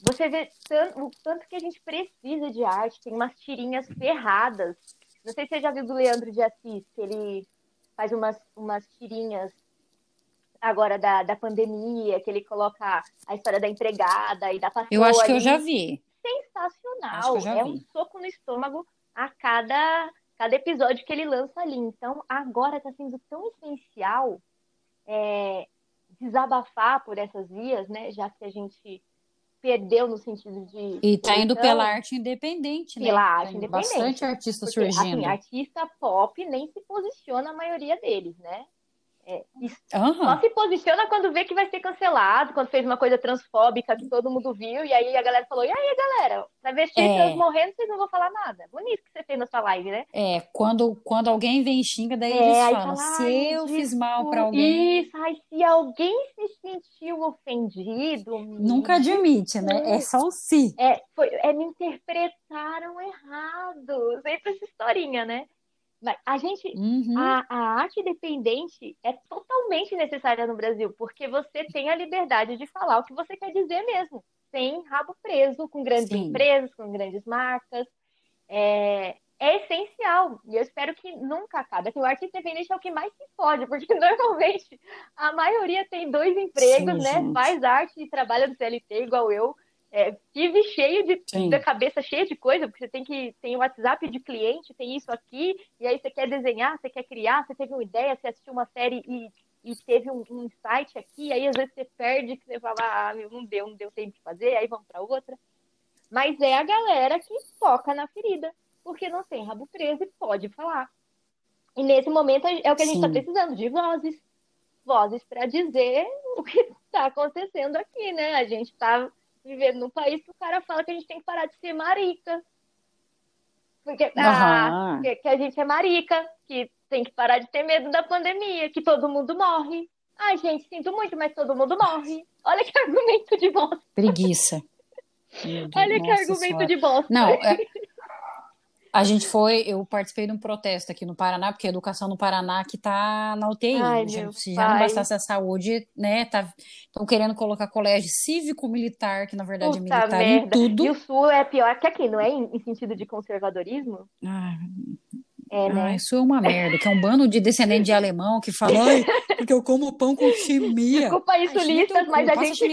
Você vê tanto, o tanto que a gente precisa de arte, tem umas tirinhas ferradas. Não sei se você já viu do Leandro de Assis, que ele faz umas, umas tirinhas agora da, da pandemia, que ele coloca a história da empregada e da patroa Eu acho que eu já vi. sensacional. Eu já é vi. um soco no estômago a cada, cada episódio que ele lança ali. Então, agora está sendo tão essencial é, desabafar por essas vias, né? Já que a gente perdeu no sentido de. E tá indo expressão, pela arte independente, né? Pela arte Tem independente. Bastante artista Porque, surgindo. assim, artista pop nem se posiciona a maioria deles, né? É, só se posiciona quando vê que vai ser cancelado, quando fez uma coisa transfóbica que todo mundo viu, e aí a galera falou: e aí, galera, travesti É. trans morrendo, vocês não vão falar nada. Bonito que você fez na sua live, né? É, quando, quando alguém vem e xinga, daí É, eles falam, fala, se "Ai, eu fiz mal desculpa." pra alguém, Isso, ai, se alguém se sentiu ofendido, nunca admite, né? É só o si. é, foi, é, me interpretaram errado. Sempre essa historinha, né? A gente, Uhum. a, a arte dependente é totalmente necessária no Brasil, porque você tem a liberdade de falar o que você quer dizer mesmo, sem rabo preso, com grandes Sim. empresas, com grandes marcas. É, é essencial, e eu espero que nunca acabe. Assim, o artista independente é o que mais se fode, porque normalmente a maioria tem dois empregos, Sim, né? gente. Faz arte e trabalha no CLT igual eu. É, tive cheio de Sim. da cabeça cheia de coisa, porque você tem que tem o WhatsApp de cliente, tem isso aqui, e aí você quer desenhar, você quer criar, você teve uma ideia, você assistiu uma série e, e teve um, um insight aqui, aí às vezes você perde, que você fala, ah, meu, não deu, não deu tempo de fazer, aí vamos para outra. Mas é a galera que toca na ferida, porque não tem rabo preso e pode falar. E nesse momento é o que a gente está precisando, de vozes. Vozes para dizer o que está acontecendo aqui, né? A gente está vivendo num país que o cara fala que a gente tem que parar de ser marica. Porque, ah, Aham. que, que a gente é marica, que tem que parar de ter medo da pandemia, que todo mundo morre. Ai, gente, sinto muito, mas todo mundo morre. Olha que argumento de bosta. Preguiça. Olha que nossa argumento Senhora. de bosta. Não, é- a gente foi, eu participei de um protesto aqui no Paraná, porque a educação no Paraná que tá na UTI. Ai, meu se já não bastasse a saúde, né? Tá, estão querendo colocar colégio cívico-militar, que na verdade é Puta militar em merda. tudo. E o Sul é pior que aqui, não é? Em, em sentido de conservadorismo? Ai, É, né? ai, isso é uma merda, que é um bando de descendente de alemão que fala, ai, porque eu como pão com chimia. Desculpa Ai, sulistas, teu cu, mas a gente,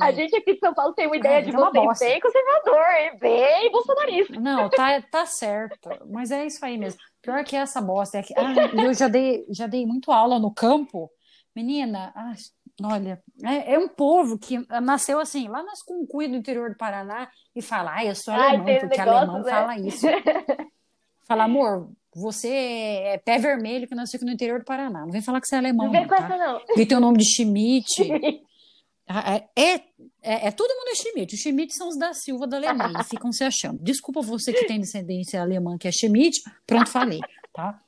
a gente aqui de São Paulo tem uma ideia Ai, de é uma vocês bosta. bem conservador, bem bolsonarista. Não, tá, tá certo. Mas é isso aí mesmo. Pior que essa bosta. É que, ah, eu já dei, já dei muito aula no campo. Menina, ai, olha, é, é um povo que nasceu assim, lá nas Cuncuí do interior do Paraná, e fala, ai, eu sou Ai, alemão, tem porque negócio, alemão né? fala isso. Fala, amor, você é pé vermelho que nasceu aqui no interior do Paraná. Não vem falar que você é alemão, Não vem não, com tá? essa, não. Porque tem o nome de Schmidt. Ah, É, é, é, é todo mundo é Schmidt. Os Schmidt são os da Silva da Alemanha ficam se achando. Desculpa você que tem descendência alemã que é Schmidt. Pronto, falei, tá?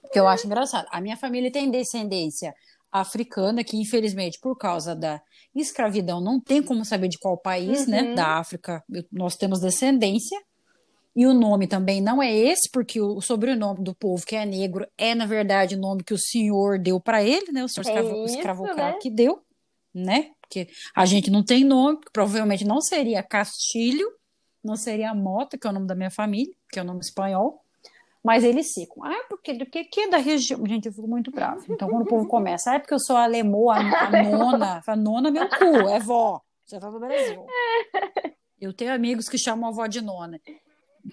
Porque eu acho engraçado. A minha família tem descendência africana, que infelizmente, por causa da escravidão, não tem como saber de qual país, né? Uhum. Da África, nós temos descendência. E o nome também não é esse, porque o sobrenome do povo que é negro é, na verdade, o nome que o senhor deu para ele, né? O senhor É escravo, né? que deu, né? Porque a gente não tem nome, provavelmente não seria Castilho, não seria Mota, que é o nome da minha família, que é o nome espanhol, mas eles ficam. Ah, porque do que, é da região? Gente, eu fico muito brava. Então, quando o povo começa, ah, é porque eu sou alemã, a, a nona, fala, nona meu cu, é vó, você vai pro Brasil. Eu tenho amigos que chamam a avó de nona.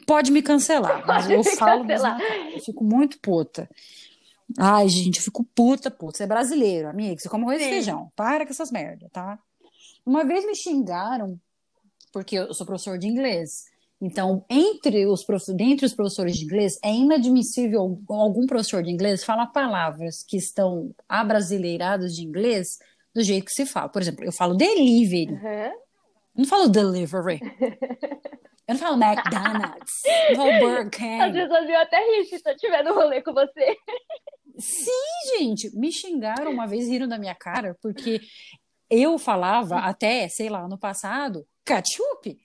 Pode me cancelar, mas Pode eu falo mesmo. cancelar. Eu fico muito puta. Ai, gente, eu fico puta, puta. Você é brasileiro, amigo. Você come arroz e feijão. Para com essas merdas, tá? Uma vez me xingaram, porque eu sou professor de inglês. Então, entre os, dentre os professores de inglês, é inadmissível algum professor de inglês falar palavras que estão abrasileiradas de inglês do jeito que se fala. Por exemplo, eu falo delivery. Uhum. Não falo delivery. Eu não falo McDonald's. Não falo Burger As King. pessoas iam até rir se eu estiver no rolê com você. Sim, gente, me xingaram uma vez, riram da minha cara, porque eu falava até, sei lá, ano passado, ketchup.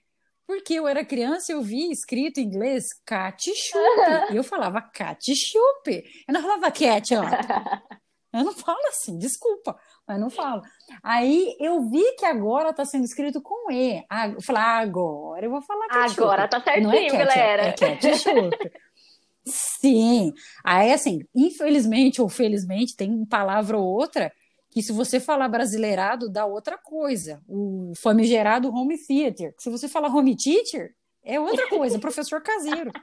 Porque eu era criança, eu vi escrito em inglês ketchup. e eu falava ketchup. Eu não falava ketchup. Eu não falo assim, desculpa, mas não falo. Aí eu vi que agora tá sendo escrito com E. Eu falei, ah, agora eu vou falar ketchup. Agora tá certinho, não é ketchup, galera. É ketchup. Sim. Aí, assim, infelizmente ou felizmente, tem uma palavra ou outra que se você falar brasileirado, dá outra coisa. O famigerado home theater. Se você falar home teacher, é outra coisa, professor caseiro.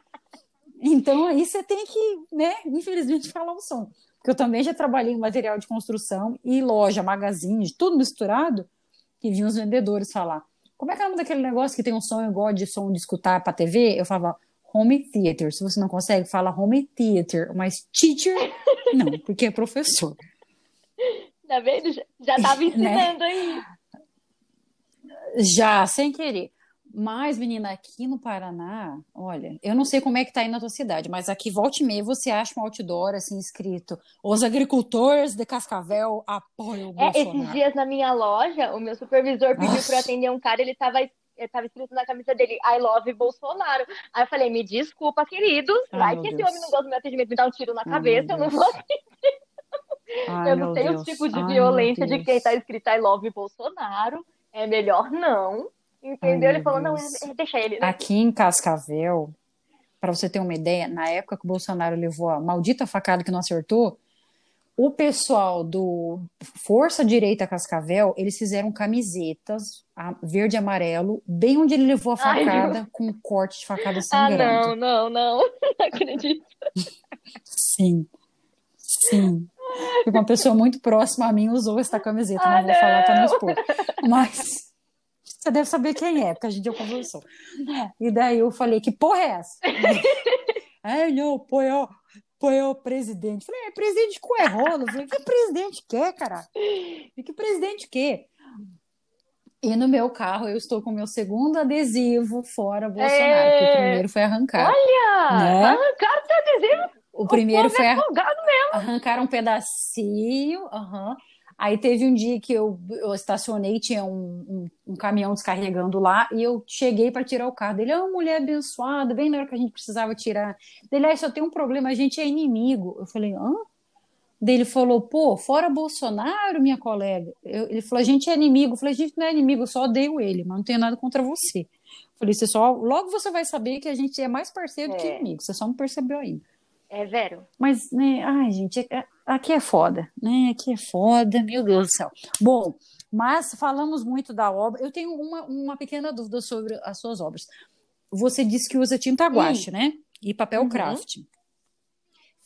Então aí você tem que, né, infelizmente, falar o som. Porque eu também já trabalhei em material de construção e loja, magazine, tudo misturado, e vi uns vendedores falar. Como é que é o nome daquele negócio que tem um som igual de som de escutar para TV? Eu falava home theater. Se você não consegue, fala home theater. Mas teacher, não, porque é professor. Tá vendo? Já estava né? ensinando né? aí. Já, sem querer. Mas, menina, aqui no Paraná, olha, eu não sei como é que tá aí na tua cidade, mas aqui, volta e meia, você acha um outdoor, assim, escrito os agricultores de Cascavel apoiam o Bolsonaro. É, esses dias na minha loja, o meu supervisor pediu para atender um cara, ele tava estava escrito na camisa dele, I love Bolsonaro. Aí eu falei, me desculpa, querido, vai que Deus. esse homem não gosta do meu atendimento, me dá um tiro na cabeça, eu não vou atender. Ai, eu não sei Deus. o tipo de Ai, violência de quem tá escrito I love Bolsonaro. É melhor não. Entendeu? Ai, ele falou, Deus. não, deixa ele. Né? Aqui em Cascavel, para você ter uma ideia, na época que o Bolsonaro levou a maldita facada que não acertou, o pessoal do Força Direita Cascavel, eles fizeram camisetas verde e amarelo, bem onde ele levou a facada, Ai, com um corte de facada sangrando. Ah, não, não, não, não acredito. Sim, sim. E uma pessoa muito próxima a mim usou essa camiseta, ah, não vou falar para não expor. Mas você deve saber quem é, porque a gente já conversou. E daí eu falei, que porra é essa? Aí, não, põe ó, põe o presidente. Falei, é presidente com errolo. Falei, que presidente quer, cara? E que presidente quer? E no meu carro eu estou com o meu segundo adesivo fora Bolsonaro, é... que o primeiro foi arrancar. Olha! Né? Arrancaram o adesivo o primeiro foi mesmo. arrancar um pedacinho, uhum. Aí teve um dia que eu, eu estacionei, tinha um, um, um, caminhão descarregando lá, e eu cheguei para tirar o carro dele. É uma mulher abençoada, bem na hora que a gente precisava tirar. Dele, aí só tem um problema, a gente é inimigo. Eu falei, hã? Dele falou, pô, fora Bolsonaro, minha colega. Eu, ele falou, a gente é inimigo. Eu falei, a gente não é inimigo, eu só odeio ele, mas não tenho nada contra você. Eu falei, você só, logo você vai saber que a gente é mais parceiro é. do que é. inimigo, você só não percebeu ainda. É vero. Mas, né, ai, gente, é, aqui é foda, né? Aqui é foda, meu Deus do céu. Bom, mas falamos muito da obra. Eu tenho uma, uma pequena dúvida sobre as suas obras. Você disse que usa tinta guache, né? E papel uhum. craft.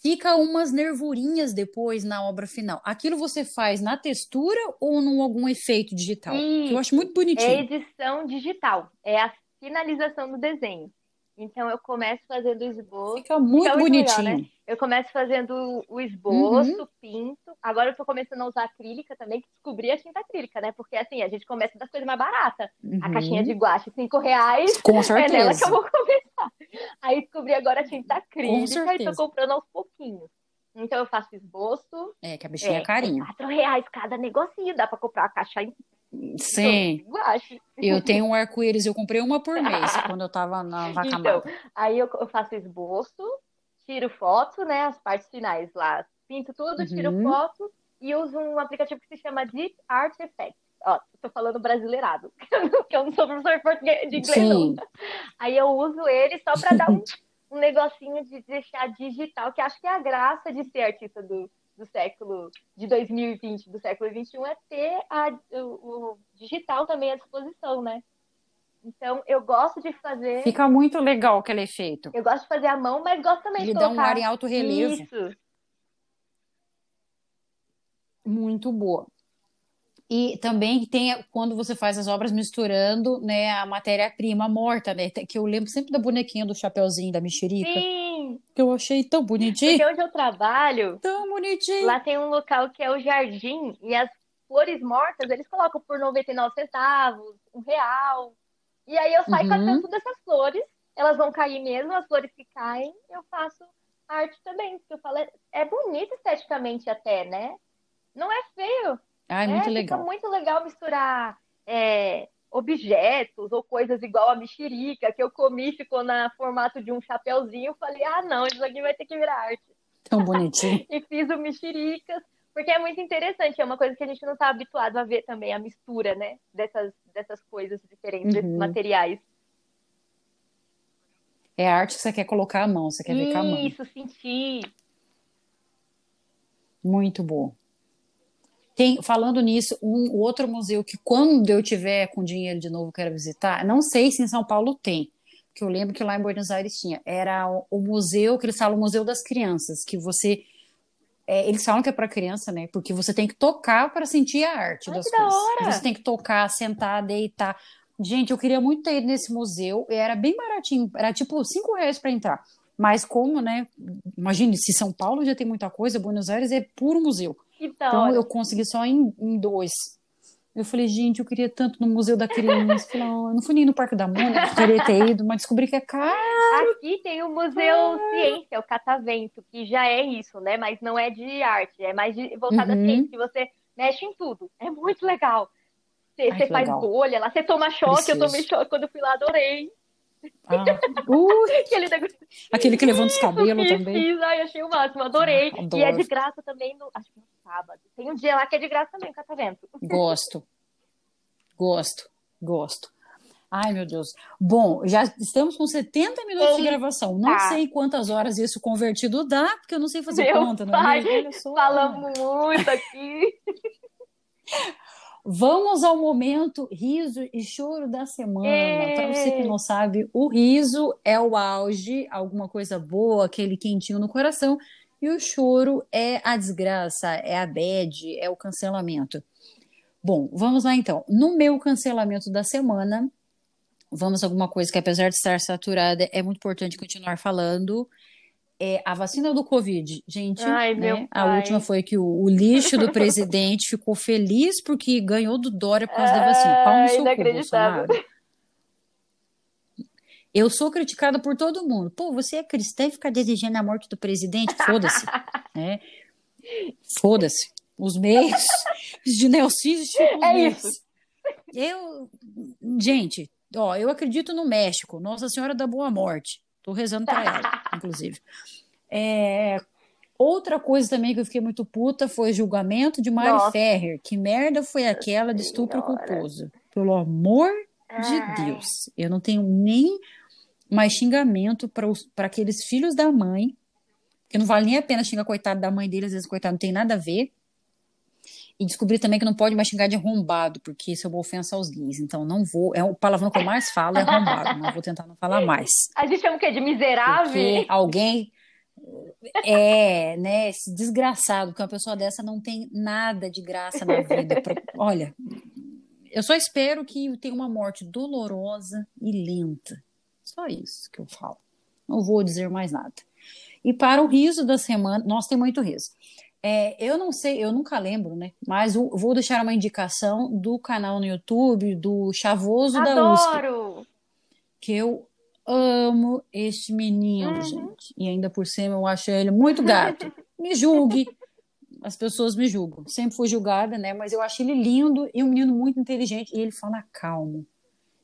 Fica umas nervurinhas depois na obra final. Aquilo você faz na textura ou num algum efeito digital? eu acho muito bonitinho. É edição digital. É a finalização do desenho. Então eu começo fazendo o esboço. Fica muito fica muito bonitinho. Legal, né? Eu começo fazendo o esboço, uhum. pinto. Agora eu tô começando a usar acrílica também, que descobri a tinta acrílica, né? Porque assim, a gente começa das coisas mais baratas. Uhum. A caixinha de guache, cinco reais. Com certeza. É nela que eu vou começar. Aí descobri agora a tinta acrílica e tô comprando aos pouquinhos. Então eu faço esboço. É, que a bichinha é, é carinha. quatro reais cada negocinho, dá pra comprar a caixa Sim. Eu tenho um arco-íris, eu comprei uma por mês quando eu tava na vaca Então, aí eu, eu, faço esboço, tiro foto, né? As partes finais lá. Pinto tudo, tiro uhum. foto e uso um aplicativo que se chama Deep Art Effects. Ó, tô falando brasileirado, que eu não sou professor de inglês, Sim. não. Aí eu uso ele só para dar um, um negocinho de deixar digital, que acho que é a graça de ser artista do, do século de 2020, do século 21 é ter a, o, o digital também à disposição, né? Então, eu gosto de fazer. Fica muito legal aquele efeito. Eu gosto de fazer a mão, mas gosto também Ele de colocar. Dá um ar em alto relevo. Isso. Muito boa. E também tem quando você faz as obras misturando, né, a matéria-prima morta, né? Que eu lembro sempre da bonequinha do chapeuzinho da mexerica. Sim. Que eu achei tão bonitinho. Porque onde eu trabalho, tão bonitinho. Lá tem um local que é o jardim e as flores mortas, eles colocam por 99 centavos, um real. E aí eu saio uhum. catando todas essas flores, elas vão cair mesmo, as flores que caem, eu faço arte também, porque eu falo, é, é bonito esteticamente até, né? Não é feio. Ah, é muito é, legal. Fica muito legal misturar é, objetos ou coisas igual a mexerica que eu comi ficou na formato de um chapéuzinho. Falei, ah, não, isso aqui vai ter que virar arte. Tão bonitinho. e fiz o mexericas, porque é muito interessante, é uma coisa que a gente não está habituado a ver também, a mistura, né, dessas, dessas coisas diferentes, uhum. desses materiais. É a arte que você quer colocar a mão, você quer ver com a mão. Isso, sentir. Muito bom. Tem, falando nisso, um outro museu que quando eu tiver com dinheiro de novo quero visitar, não sei se em São Paulo tem, que eu lembro que lá em Buenos Aires tinha, era o, o museu, que eles falam o Museu das Crianças, que você é, eles falam que é para criança, né? Porque você tem que tocar para sentir a arte Ai, das que coisas. Da hora. Você tem que tocar, sentar, deitar. Gente, eu queria muito ter ido nesse museu. Era bem baratinho, era tipo cinco reais para entrar. Mas como, né? Imagine, se São Paulo já tem muita coisa, Buenos Aires é puro museu. Então hora. eu consegui só em, em dois. Eu falei, gente, eu queria tanto no Museu da Criança. Falei, oh, eu não fui nem no Parque da Mônica, eu queria ter ido, mas descobri que é caro. Aqui tem o Museu Ciência, o Catavento, que já é isso, né? Mas não é de arte, é mais de, voltado uhum. a ciência, que você mexe em tudo. É muito legal. Você, Ai, você faz legal. bolha lá, você toma choque, Preciso. eu tomei choque quando eu fui lá, adorei. Ah, uh, aquele, aquele que levanta os cabelos também. Fiz, ai, achei o máximo, adorei. Ah, e é de graça também, no, acho que no sábado. Tem um dia lá que é de graça também, Catavento. Gosto. Gosto, gosto. Ai, meu Deus. Bom, já estamos com 70 minutos de gravação. Não sei quantas horas isso convertido dá, porque eu não sei fazer meu conta, não pai, é Falamos muito aqui. Vamos ao momento riso e choro da semana. Para você que não sabe, o riso é o auge, alguma coisa boa, aquele quentinho no coração, e o choro é a desgraça, é a bad, é o cancelamento. Bom, vamos lá então. No meu cancelamento da semana, vamos a alguma coisa que, apesar de estar saturada, é muito importante continuar falando. É a vacina do Covid, gente. Ai, né? A última foi que o, o lixo do presidente ficou feliz porque ganhou do Dória por causa da vacina. Pau no seu cu, Bolsonaro. Eu sou criticada por todo mundo. Pô, você é cristã e fica desejando a morte do presidente? Foda-se. né? Foda-se. Os meios de Nelson tipo É isso. Eu, gente, ó, eu acredito no México, Nossa Senhora da Boa Morte. Tô rezando para ela, inclusive. É, outra coisa também que eu fiquei muito puta foi o julgamento de Mari Nossa. Ferrer. Que merda foi aquela de estupro culposo? Pelo amor de. Deus. Eu não tenho nem mais xingamento para aqueles filhos da mãe, que não vale nem a pena xingar coitado da mãe deles, às vezes coitado não tem nada a ver. E descobri também que não pode mais xingar de arrombado, porque isso é uma ofensa aos gays. Então não vou. É o palavrão que eu mais falo é arrombado, mas vou tentar não falar mais. A gente chama o quê? De miserável? Porque alguém. É, né? Esse desgraçado, que uma pessoa dessa não tem nada de graça na vida. Olha, eu só espero que tenha uma morte dolorosa e lenta. Só isso que eu falo. Não vou dizer mais nada. E para o riso da semana, nós tem muito riso. É, eu não sei, eu nunca lembro, né? Mas vou deixar uma indicação do canal no YouTube do Chavoso Adoro! da USP. Que eu amo este menino, uhum. gente. E ainda por cima eu acho ele muito gato. Me julgue. As pessoas me julgam. Sempre fui julgada, né? Mas eu acho ele lindo e um menino muito inteligente. E ele fala calmo.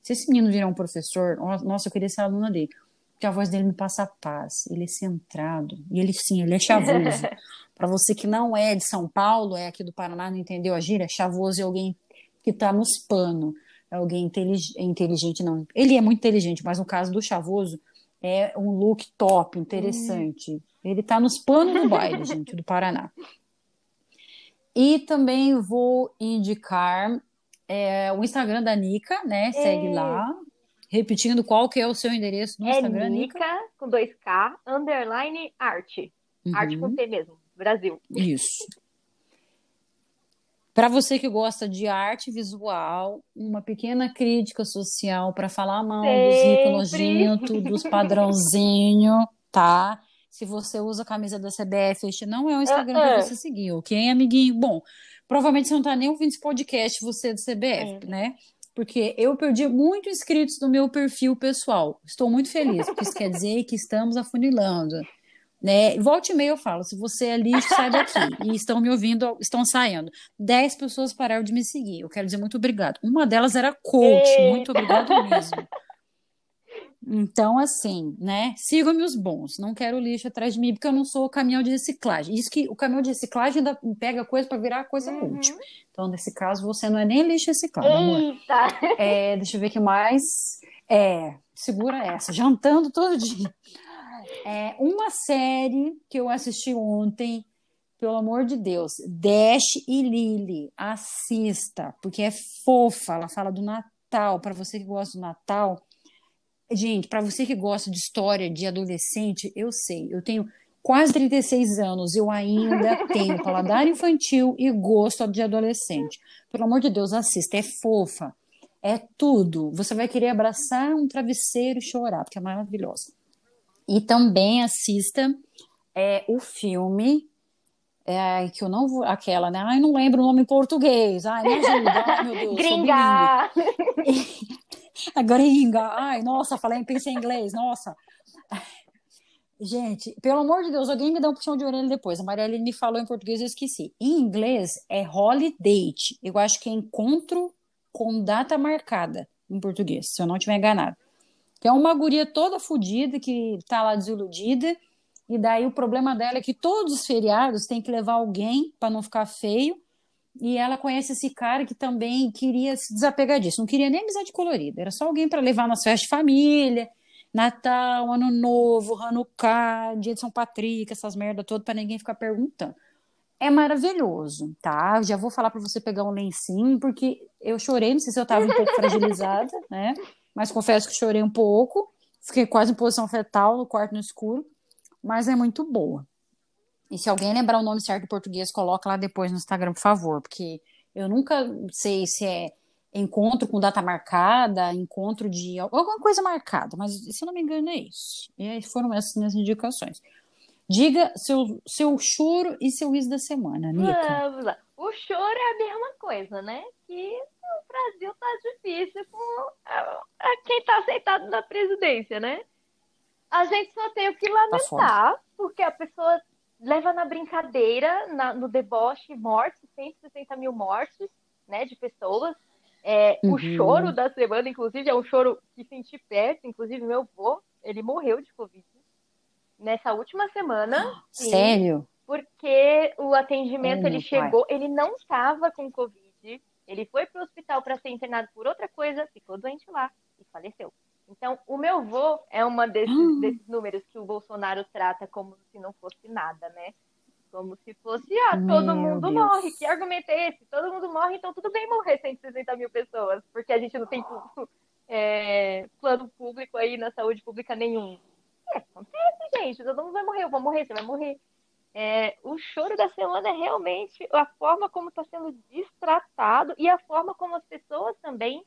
Se esse menino virar um professor, nossa, eu queria ser aluna dele. Porque a voz dele me passa paz. Ele é centrado. E ele, sim, ele é chavoso. Para você que não é de São Paulo, é aqui do Paraná, não entendeu a gíria, chavoso é alguém que está nos panos, é alguém inteligente, inteligente, não. Ele é muito inteligente, mas no caso do chavoso, é um look top, interessante. Hum. Ele está nos panos do baile, gente, do Paraná. E também vou indicar é, o Instagram da Nica, né? Segue lá. Repetindo, qual que é o seu endereço no é Instagram, Nica? Nica com 2K, underline arte. Uhum. Arte com T mesmo. Brasil. Isso. Para você que gosta de arte visual, uma pequena crítica social para falar mal Sempre. dos ricos nojentos, dos padrãozinho, tá? Se você usa a camisa da CBF, este não é o Instagram uh -uh. para você seguir, ok, amiguinho? Bom, provavelmente você não está nem ouvindo esse podcast, você é do CBF, é. né? Porque eu perdi muito inscritos no meu perfil pessoal. Estou muito feliz, porque isso quer dizer que estamos afunilando Né? Volte e meia eu falo, se você é lixo, sai daqui. e estão me ouvindo, estão saindo. Dez pessoas pararam de me seguir. Eu quero dizer muito obrigado. Uma delas era coach. Eita. Muito obrigado mesmo. Então, assim, né? Sigam-me os bons. Não quero lixo atrás de mim, porque eu não sou caminhão de reciclagem. Isso que o caminhão de reciclagem ainda pega coisa para virar coisa uhum. útil. Então, nesse caso, você não é nem lixo reciclado. Eita! É, deixa eu ver o que mais. É, segura essa. Jantando todo dia. É, uma série que eu assisti ontem, pelo amor de Deus, Dash e Lily, assista, porque é fofa. Ela fala do Natal. Para você que gosta do Natal Gente, para você que gosta de história de adolescente, eu sei, eu tenho quase 36 anos, eu ainda tenho paladar infantil e gosto de adolescente. Pelo amor de Deus, assista, é fofa, é tudo. Você vai querer abraçar um travesseiro e chorar, porque é maravilhosa. E também assista é, o filme é, que eu não vou. Aquela, né? Ai, não lembro o nome em português. Ai, me ajuda. Ai, meu Deus. Gringa! a gringa. Ai, nossa, falei, pensei em inglês, nossa. Gente, pelo amor de Deus, alguém me dá um puxão de orelha depois. A Marielle me falou em português, eu esqueci. Em inglês é holiday. Eu acho que é encontro com data marcada em português, se eu não estiver enganado. Que é uma guria toda fodida que tá lá desiludida. E daí o problema dela é que todos os feriados tem que levar alguém para não ficar feio e ela conhece esse cara que também queria se desapegar disso, não queria nem amizade colorida, era só alguém para levar nas festas de família, Natal, Ano Novo, Hanukkah, Dia de São Patrick, essas merda todas para ninguém ficar perguntando. É maravilhoso, tá? Já vou falar para você pegar um lencinho, porque eu chorei, não sei se eu estava um pouco fragilizada, né? Mas confesso que chorei um pouco, fiquei quase em posição fetal no quarto no escuro, mas é muito boa. E se alguém lembrar o nome certo em português, coloca lá depois no Instagram, por favor, porque eu nunca sei se é encontro com data marcada, encontro de alguma coisa marcada, mas se eu não me engano é isso. E aí foram essas minhas indicações. Diga seu, seu choro e seu riso da semana, Nica. Vamos lá. O choro é a mesma coisa, né? Que o Brasil tá difícil com a, a quem tá aceitado na presidência, né? A gente só tem o que tá lamentar, tá porque a pessoa leva na brincadeira, na, no deboche, mortes, 160 mil mortes, né, de pessoas. É, uhum. O choro da semana, inclusive, é um choro que senti perto. Inclusive, meu avô, ele morreu de Covid nessa última semana. Sim, Sério? Porque o atendimento, ele chegou, pai. ele não estava com Covid, ele foi para o hospital para ser internado por outra coisa, ficou doente lá e faleceu. Então, o meu vô é uma desses, hum. desses números que o Bolsonaro trata como se não fosse nada, né? Como se fosse, ah, todo meu mundo Deus. morre. Que argumento é esse? Todo mundo morre, então tudo bem morrer 160 mil pessoas, porque a gente não tem é, plano público aí na saúde pública nenhum. É, acontece, gente. Todo mundo vai morrer. Eu vou morrer, você vai morrer. É, o choro da semana é realmente a forma como está sendo destratado e a forma como as pessoas também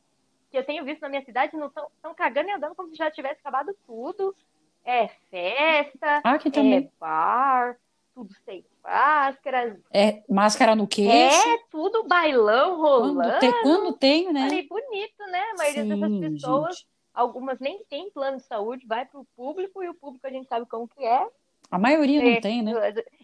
que eu tenho visto na minha cidade não estão cagando e andando como se já tivesse acabado tudo. É festa, ah, é bar, tudo sem máscaras. É máscara no queixo. É, tudo bailão rolando. Quando tem, quando tem né? Ali bonito, né? A maioria Sim, dessas pessoas, gente. algumas nem tem plano de saúde, vai para o público e o público a gente sabe como que é. A maioria não é, tem, né?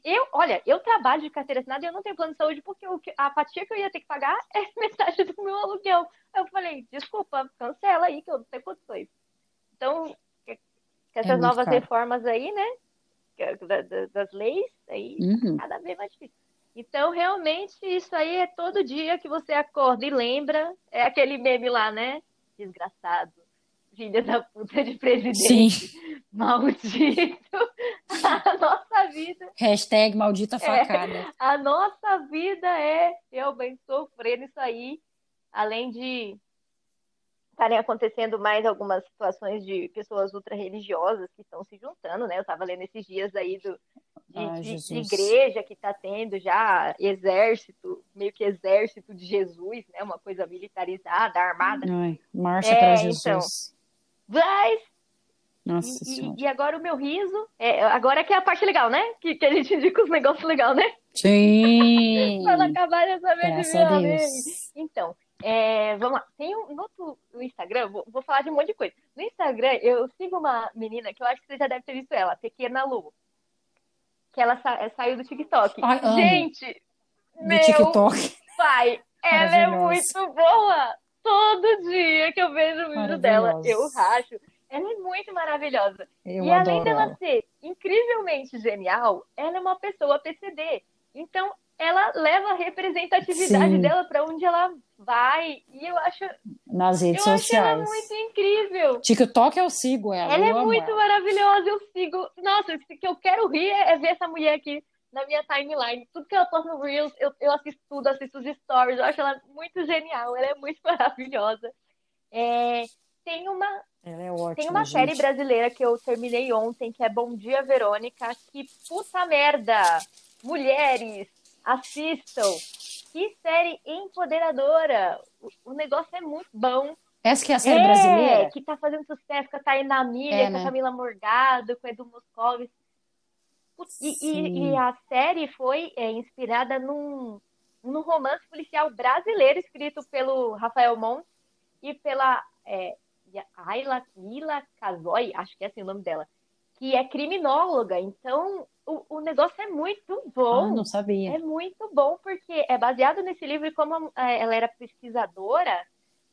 Eu, olha, eu trabalho de carteira assinada e eu não tenho plano de saúde porque a fatia que eu ia ter que pagar é metade do meu aluguel. Eu falei, desculpa, cancela aí que eu não tenho condições. Então, que, que essas é novas caro. reformas aí, né? Da, da, das leis, aí uhum. cada vez mais difícil. Então, realmente, isso aí é todo dia que você acorda e lembra. É aquele meme lá, né? Desgraçado filha da puta de presidente. Sim. Maldito. A nossa vida. Hashtag maldita é, facada. É, a nossa vida é eu bem sofrendo isso aí. Além de estarem acontecendo mais algumas situações de pessoas ultra-religiosas que estão se juntando, né? Eu estava lendo esses dias aí do, de, Ai, de, de igreja que está tendo já exército, meio que exército de Jesus, né? Uma coisa militarizada, armada. Ai, marcha é, para Jesus. Então, Vai! Nossa e, e, agora o meu riso. É, agora que é a parte legal, né? Que, que a gente indica os negócios legais, né? Sim! Pra não acabar dessa vez de vez. Então, é, vamos lá. Tem um, no, no Instagram, vou, vou, falar de um monte de coisa. No Instagram, eu sigo uma menina que eu acho que você já deve ter visto ela, Pequena Lu. que ela sa é, saiu do TikTok. Ai. Gente, Do meu TikTok. pai, ela é muito boa. Todo dia que eu vejo o vídeo dela, eu racho. Ela é muito maravilhosa. Eu e além dela ela. ser incrivelmente genial, ela é uma pessoa PCD. Então, ela leva a representatividade Sim. dela para onde ela vai. E eu acho, Nas eu redes acho ela sociais. muito incrível. TikTok eu sigo ela. Ela é eu amo muito ela. maravilhosa, eu sigo. Nossa, o que eu quero rir é é ver essa mulher aqui na minha timeline. Tudo que ela posta no Reels, eu, eu assisto tudo, assisto os stories. Eu acho ela muito genial, ela é muito maravilhosa. É, tem uma, é ótima, tem uma gente. série brasileira que eu terminei ontem, que é Bom Dia Verônica. Que puta merda! Mulheres, assistam! Que série empoderadora! O, o negócio é muito bom. Essa que é a série É, brasileira? que tá fazendo sucesso com a Tainá Milha, É, com né? a Camila Morgado, com o Edu Moscovis. E, e, e a série foi é, inspirada num, num romance policial brasileiro escrito pelo Rafael Montes e pela é, Ayla Mila Casoy, acho que é assim o nome dela, que é criminóloga. Então, o, o negócio é muito Ah, bom. não sabia. É muito bom porque é baseado nesse livro e como é, ela era pesquisadora,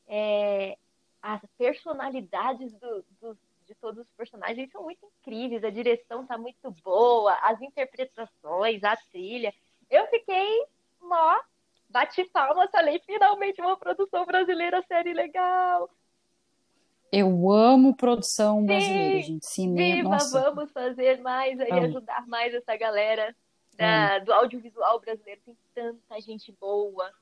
é, as personalidades do- do- de todos os personagens são muito incríveis, a direção tá muito boa, as interpretações, a trilha. Eu fiquei mó, bati palmas, falei, finalmente uma produção brasileira, série legal. Eu amo produção brasileira, Sim, gente. Cinema, Viva, nossa. vamos fazer mais aí, Amo. ajudar mais essa galera da- do audiovisual brasileiro. Tem tanta gente boa.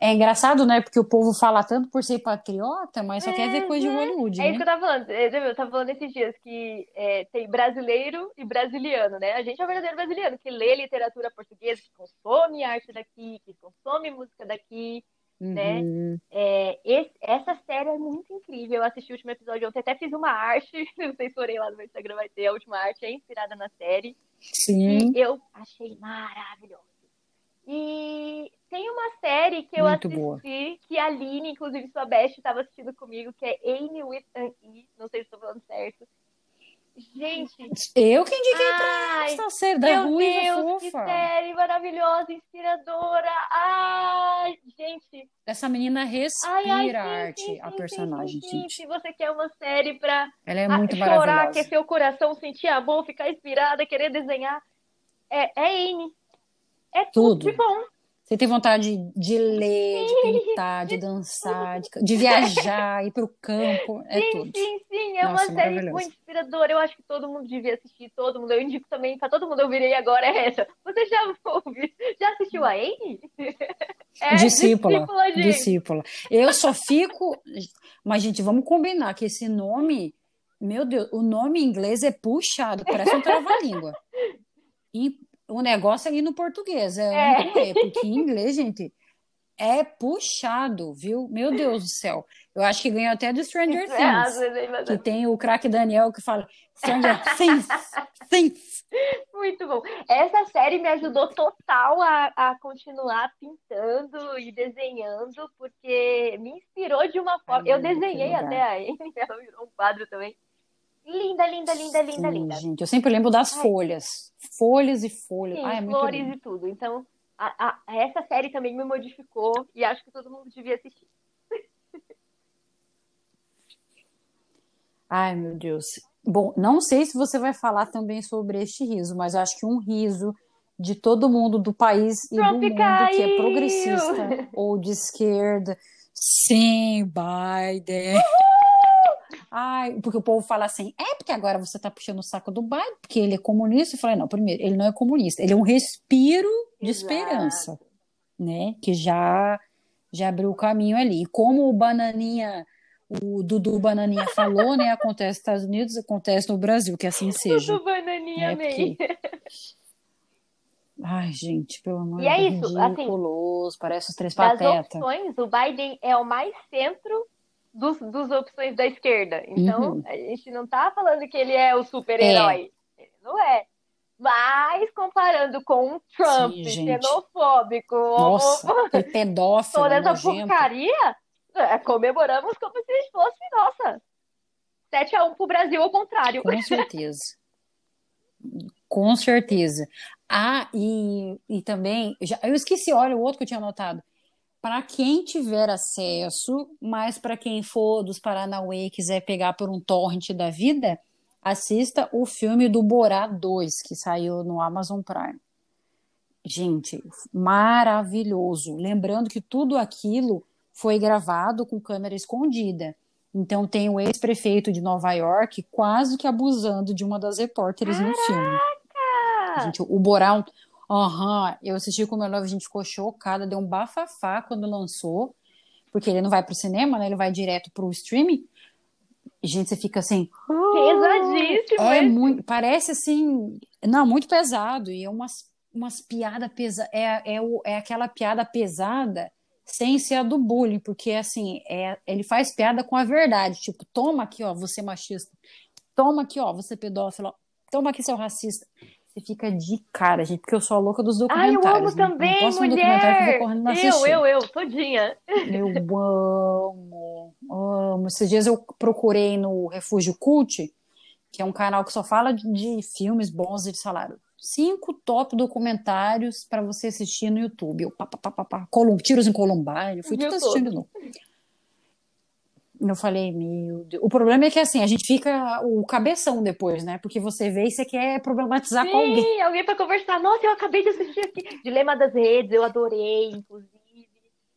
É engraçado, né? Porque o povo fala tanto por ser patriota, mas só quer ver coisa de Uhum. Hollywood, É isso que né? eu tava falando. É, Eu tava falando esses dias que é, tem brasileiro e brasiliano, né? A gente é o verdadeiro brasileiro, que lê literatura portuguesa, que consome arte daqui, que consome música daqui, né? Uhum. É, esse- essa série é muito incrível. Eu assisti o último episódio ontem, até fiz uma arte. Não sei se forem lá no meu Instagram, vai ter a última arte, é inspirada na série. Sim. E eu achei maravilhoso. E tem uma série que eu Muito assisti, boa. que a Aline, inclusive sua best, estava assistindo comigo, que é Amy with an E, não sei se estou falando certo. Gente, Eu que indiquei pra ai, essa série da meu Ruiva Deus, que fofa. série maravilhosa, inspiradora. Ai, gente, Essa menina ai, ai, respira sim, arte, sim, a sim, personagem. Se você quer uma série pra Ela é ah, muito chorar, aquecer o coração, sentir amor, ficar inspirada, querer desenhar, é, é Amy. É tudo Tudo. de bom. Você tem vontade de ler, de pintar, de dançar, de, de viajar, ir pro campo, é Sim, tudo. sim, sim. É Nossa, uma série maravilhoso. muito inspiradora. Eu acho que todo mundo devia assistir, todo mundo. Eu indico também pra todo mundo. Eu virei agora é essa. Você já ouviu? Já assistiu a Amy? É, Discípula, gente. discípula. Eu só fico. Mas, gente, vamos combinar que esse nome, meu Deus, o nome em inglês é puxado, parece um trava-língua. O negócio ali no português, é, É. é, porque em inglês, gente, é puxado, viu? Meu Deus do céu. Eu acho que ganhou até do Stranger É, Things, é que tem o craque Daniel que fala Stranger Things, Things. Muito bom. Essa série me ajudou total a, a continuar pintando e desenhando, porque me inspirou de uma forma. Ai, Eu desenhei até a Amy, ela virou um quadro também. Linda, linda, linda, linda, Sim, linda. gente, eu sempre lembro das Ai. folhas. Folhas e folhas. Sim, Ai, é flores lindo. e tudo. Então, a- a- essa série também me modificou e acho que todo mundo devia assistir. Ai, meu Deus. Bom, não sei se você vai falar também sobre este riso, mas eu acho que um riso de todo mundo do país e do Trump mundo que caiu! é progressista ou de esquerda. Sim, Biden. Ai, porque o povo fala assim, é porque agora você tá puxando o saco do Biden, porque ele é comunista. Eu falei, não, primeiro, ele não é comunista, ele é um respiro de Exato. esperança, né? Que já já abriu o caminho ali. E como o Bananinha, o Dudu Bananinha falou, né? Acontece nos Estados Unidos, acontece no Brasil, que assim seja. Tudo bananinha, É amei. Ai, gente, pelo amor E é de Deus, isso, assim, parece os três Das patetas. opções, o Biden é o mais centro dos, dos opções da esquerda. Então, Uhum. a gente não tá falando que ele é o super-herói. Ele não é. Mas, comparando com o Trump, Sim, xenofóbico, Nossa, pedófilo, toda essa nojento. porcaria, é, comemoramos como se fosse, nossa, 7x1 pro Brasil ao contrário. Com certeza. Com certeza. Ah, e, e também, já, eu esqueci, olha, o outro que eu tinha anotado. Para quem tiver acesso, mas para quem for dos Paranauê e quiser pegar por um torrent da vida, assista o filme do Borá 2, que saiu no Amazon Prime. Gente, maravilhoso. Lembrando que tudo aquilo foi gravado com câmera escondida. Então tem o ex-prefeito de Nova York quase que abusando de uma das repórteres Caraca! no filme. Gente, o Borá, aham, eu assisti com o meu noivo, a gente ficou chocada, deu um bafafá quando lançou, porque ele não vai pro cinema, né? Ele vai direto pro streaming. Gente, você fica assim. Pesadíssimo. É esse. muito, parece assim, não, muito pesado e é umas umas piadas pesadas, é, é, o- é aquela piada pesada sem ser a do bullying, porque assim, é, ele faz piada com a verdade, tipo, toma aqui, ó, você machista, toma aqui, ó, você pedófilo, ó, toma aqui, seu racista. Você fica de cara, gente, porque eu sou a louca dos Ai, eu documentários. amo né? também, documentário que eu vou mulher! correndo Eu, assistir. eu, eu, todinha. Eu amo, amo. Esses dias eu procurei no Refúgio Cult, que é um canal que só fala de, de filmes bons e de salário. Cinco top documentários para você assistir no YouTube. Eu, pá, pá, pá, pá, pá. Colum- Tiros em Columbine, eu fui tudo assistindo de novo. Eu falei, meu Deus. O problema é que assim, a gente fica o cabeção depois, né? Porque você vê e você quer problematizar com alguém. Sim, alguém pra conversar. Nossa, eu acabei de assistir aqui. Dilema das Redes, eu adorei, inclusive.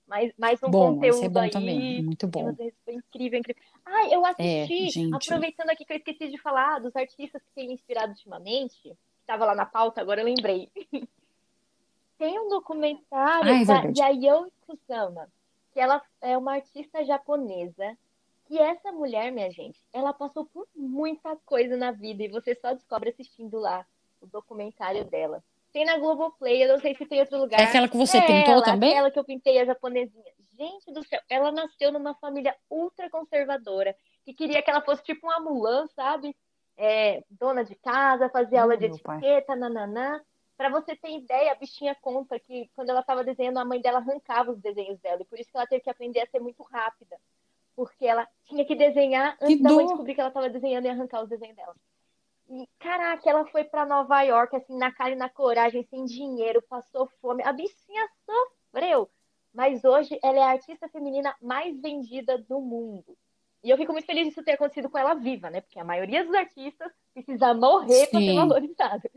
Mais, mais um Bom, conteúdo esse é bom aí. também, muito bom. Foi incrível, incrível. Ah, eu É, assisti, gente. aproveitando aqui que eu esqueci de falar dos artistas que têm me inspirado ultimamente, que estava lá na pauta, agora eu lembrei. Tem um documentário Ah, é da. Yayoi Kusama, que ela é uma artista japonesa, que essa mulher, minha gente, ela passou por muita coisa na vida e você só descobre assistindo lá o documentário dela. Tem na Globoplay, eu não sei se tem em outro lugar. É aquela que você É pintou ela, também? Aquela que eu pintei, a japonesinha. Gente do céu, ela nasceu numa família ultra conservadora, que queria que ela fosse tipo uma Mulan, sabe? É, dona de casa, fazia aula de pai. etiqueta, nananã. Pra você ter ideia, a bichinha conta que quando ela estava desenhando, a mãe dela arrancava os desenhos dela. E por isso que ela teve que aprender a ser muito rápida. Porque ela tinha que desenhar antes Que da mãe descobrir que ela estava desenhando e arrancar os desenhos dela. E, caraca, ela foi pra Nova York, assim, na cara e na coragem, sem dinheiro, passou fome. A bichinha sofreu. Mas hoje ela é a artista feminina mais vendida do mundo. E eu fico muito feliz disso ter acontecido com ela viva, né? Porque a maioria dos artistas precisa morrer para ser valorizado.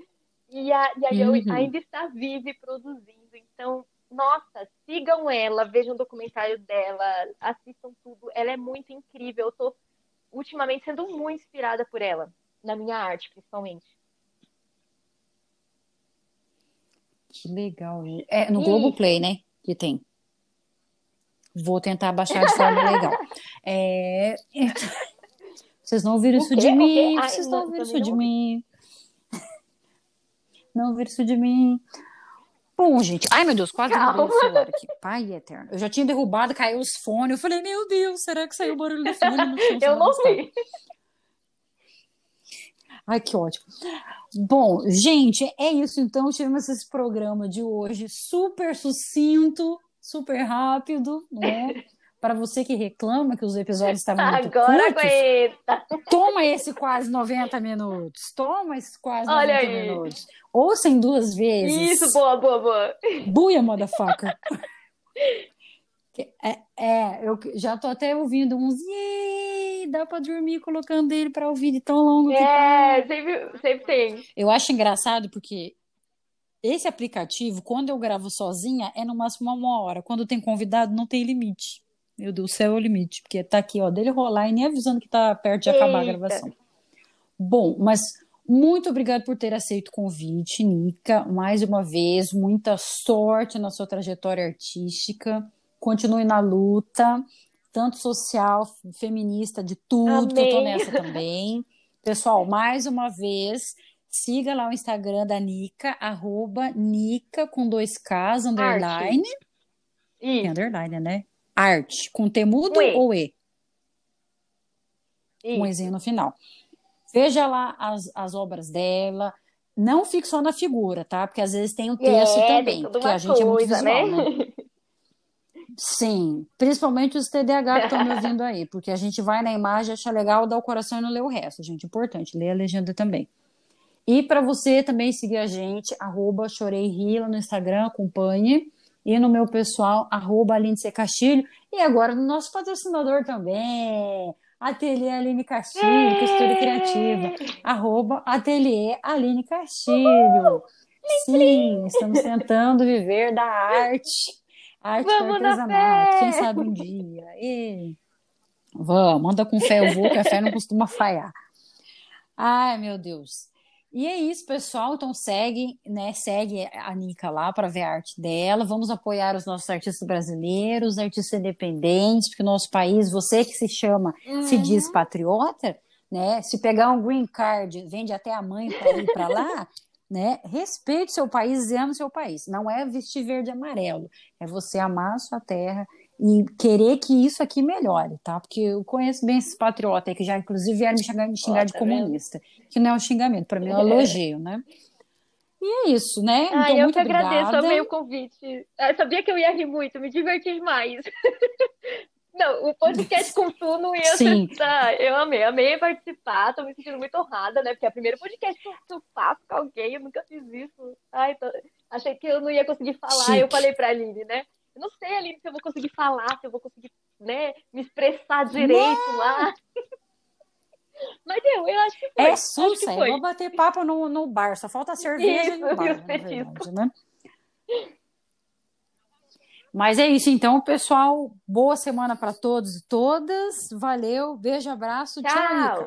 E a, e a Yoi Uhum. ainda está viva e produzindo. Então, nossa, sigam ela, vejam o documentário dela, assistam tudo. Ela é muito incrível. Eu tô ultimamente sendo muito inspirada por ela, na minha arte, principalmente. Que legal. É no Isso. Globoplay, né? Que tem. Vou tentar baixar de forma legal. É... Vocês não ouviram isso de mim? Vocês não, ouviram isso de mim? Não ouviram isso de mim? Bom, gente. Ai, meu Deus, quase derrubei o celular aqui. Pai eterno. Eu já tinha derrubado, caiu os fones. Eu falei, meu Deus, será que saiu o barulho do fone? Eu não vi. Ai, que ótimo. Bom, gente, é isso então. Tivemos esse programa de hoje super sucinto, super rápido, né? Para você que reclama que os episódios estavam muito Agora curtos, aguenta. toma esse quase 90 minutos. Toma esse quase Olha 90 aí. minutos. Ouçam duas vezes. Isso, boa, boa, boa. Buia, motherfucker. É, é, eu já tô até ouvindo uns yay, dá pra dormir colocando ele pra ouvir de tão longo que tá. É, sempre, sempre tem. Eu acho engraçado porque esse aplicativo, quando eu gravo sozinha, é no máximo uma hora. Quando tem convidado, não tem limite. Meu Deus, o céu é o limite, porque tá aqui, ó, dele rolar e nem avisando que tá perto de acabar a gravação. Bom, mas muito obrigado por ter aceito o convite, Nica. Mais uma vez, muita sorte na sua trajetória artística. Continue na luta, tanto social, feminista, de tudo, que eu tô nessa também. Pessoal, mais uma vez, siga lá o Instagram da Nica, arroba Nica com dois Ks, underline. Isso, underline, né? Arte, com T mudo Um ou E? um isso. Ezinho no final. Veja lá as, as obras dela. Não fique só na figura, tá? Porque às vezes tem o texto É, também, porque a gente é muito coisa, visual, né? né? Sim, principalmente os TDAH que estão me ouvindo aí, porque a gente vai na imagem, acha legal, dá o coração e não lê o resto, gente. Importante, lê a legenda também. E para você também seguir a gente, arroba Choreirila no Instagram, acompanhe. E no meu pessoal, arroba Aline C. Castilho. E agora no nosso patrocinador também, Ateliê Aline Castilho, costura criativa. Arroba Ateliê Aline Castilho. Sim, estamos tentando viver da arte. Arte Vamos do artesanato. Quem sabe um dia. E... Vamos, anda com fé, eu vou, que a fé não costuma falhar. Ai, meu Deus. E é isso, pessoal. Então segue, né? Segue a Nica lá para ver a arte dela. Vamos apoiar os nossos artistas brasileiros, artistas independentes, porque o nosso país, você que se chama, uhum. se diz patriota, né? Se pegar um green card, vende até a mãe para ir para lá, né? Respeite seu país e ame seu país. Não é vestir verde e amarelo, é você amar a sua terra e querer que isso aqui melhore, tá? Porque eu conheço bem esses patriotas aí que já, inclusive, vieram me xingar, me xingar oh, tá de comunista, vendo? que não é um xingamento, para mim é um elogio, né? E é isso, né? Ah, então, eu muito que agradeço, obrigada. amei o convite. Eu sabia que eu ia rir muito, me diverti mais. Não, o podcast com tu não ia Sim. acessar. Eu amei, amei participar, tô me sentindo muito honrada, né? Porque é o primeiro podcast que eu faço com alguém, eu nunca fiz isso. Ai, tô... achei que eu não ia conseguir falar, Chique. eu falei pra Aline, né? Eu não sei, Aline, se eu vou conseguir falar, se eu vou conseguir, né, me expressar direito não. lá. Mas eu, eu acho que foi. É sussa, eu vou bater papo no, no bar, só falta cerveja Isso, e bar, e os petiscos. né? Mas é isso, então, pessoal. Boa semana para todos e todas. Valeu, beijo, abraço. Tchau, Tchau.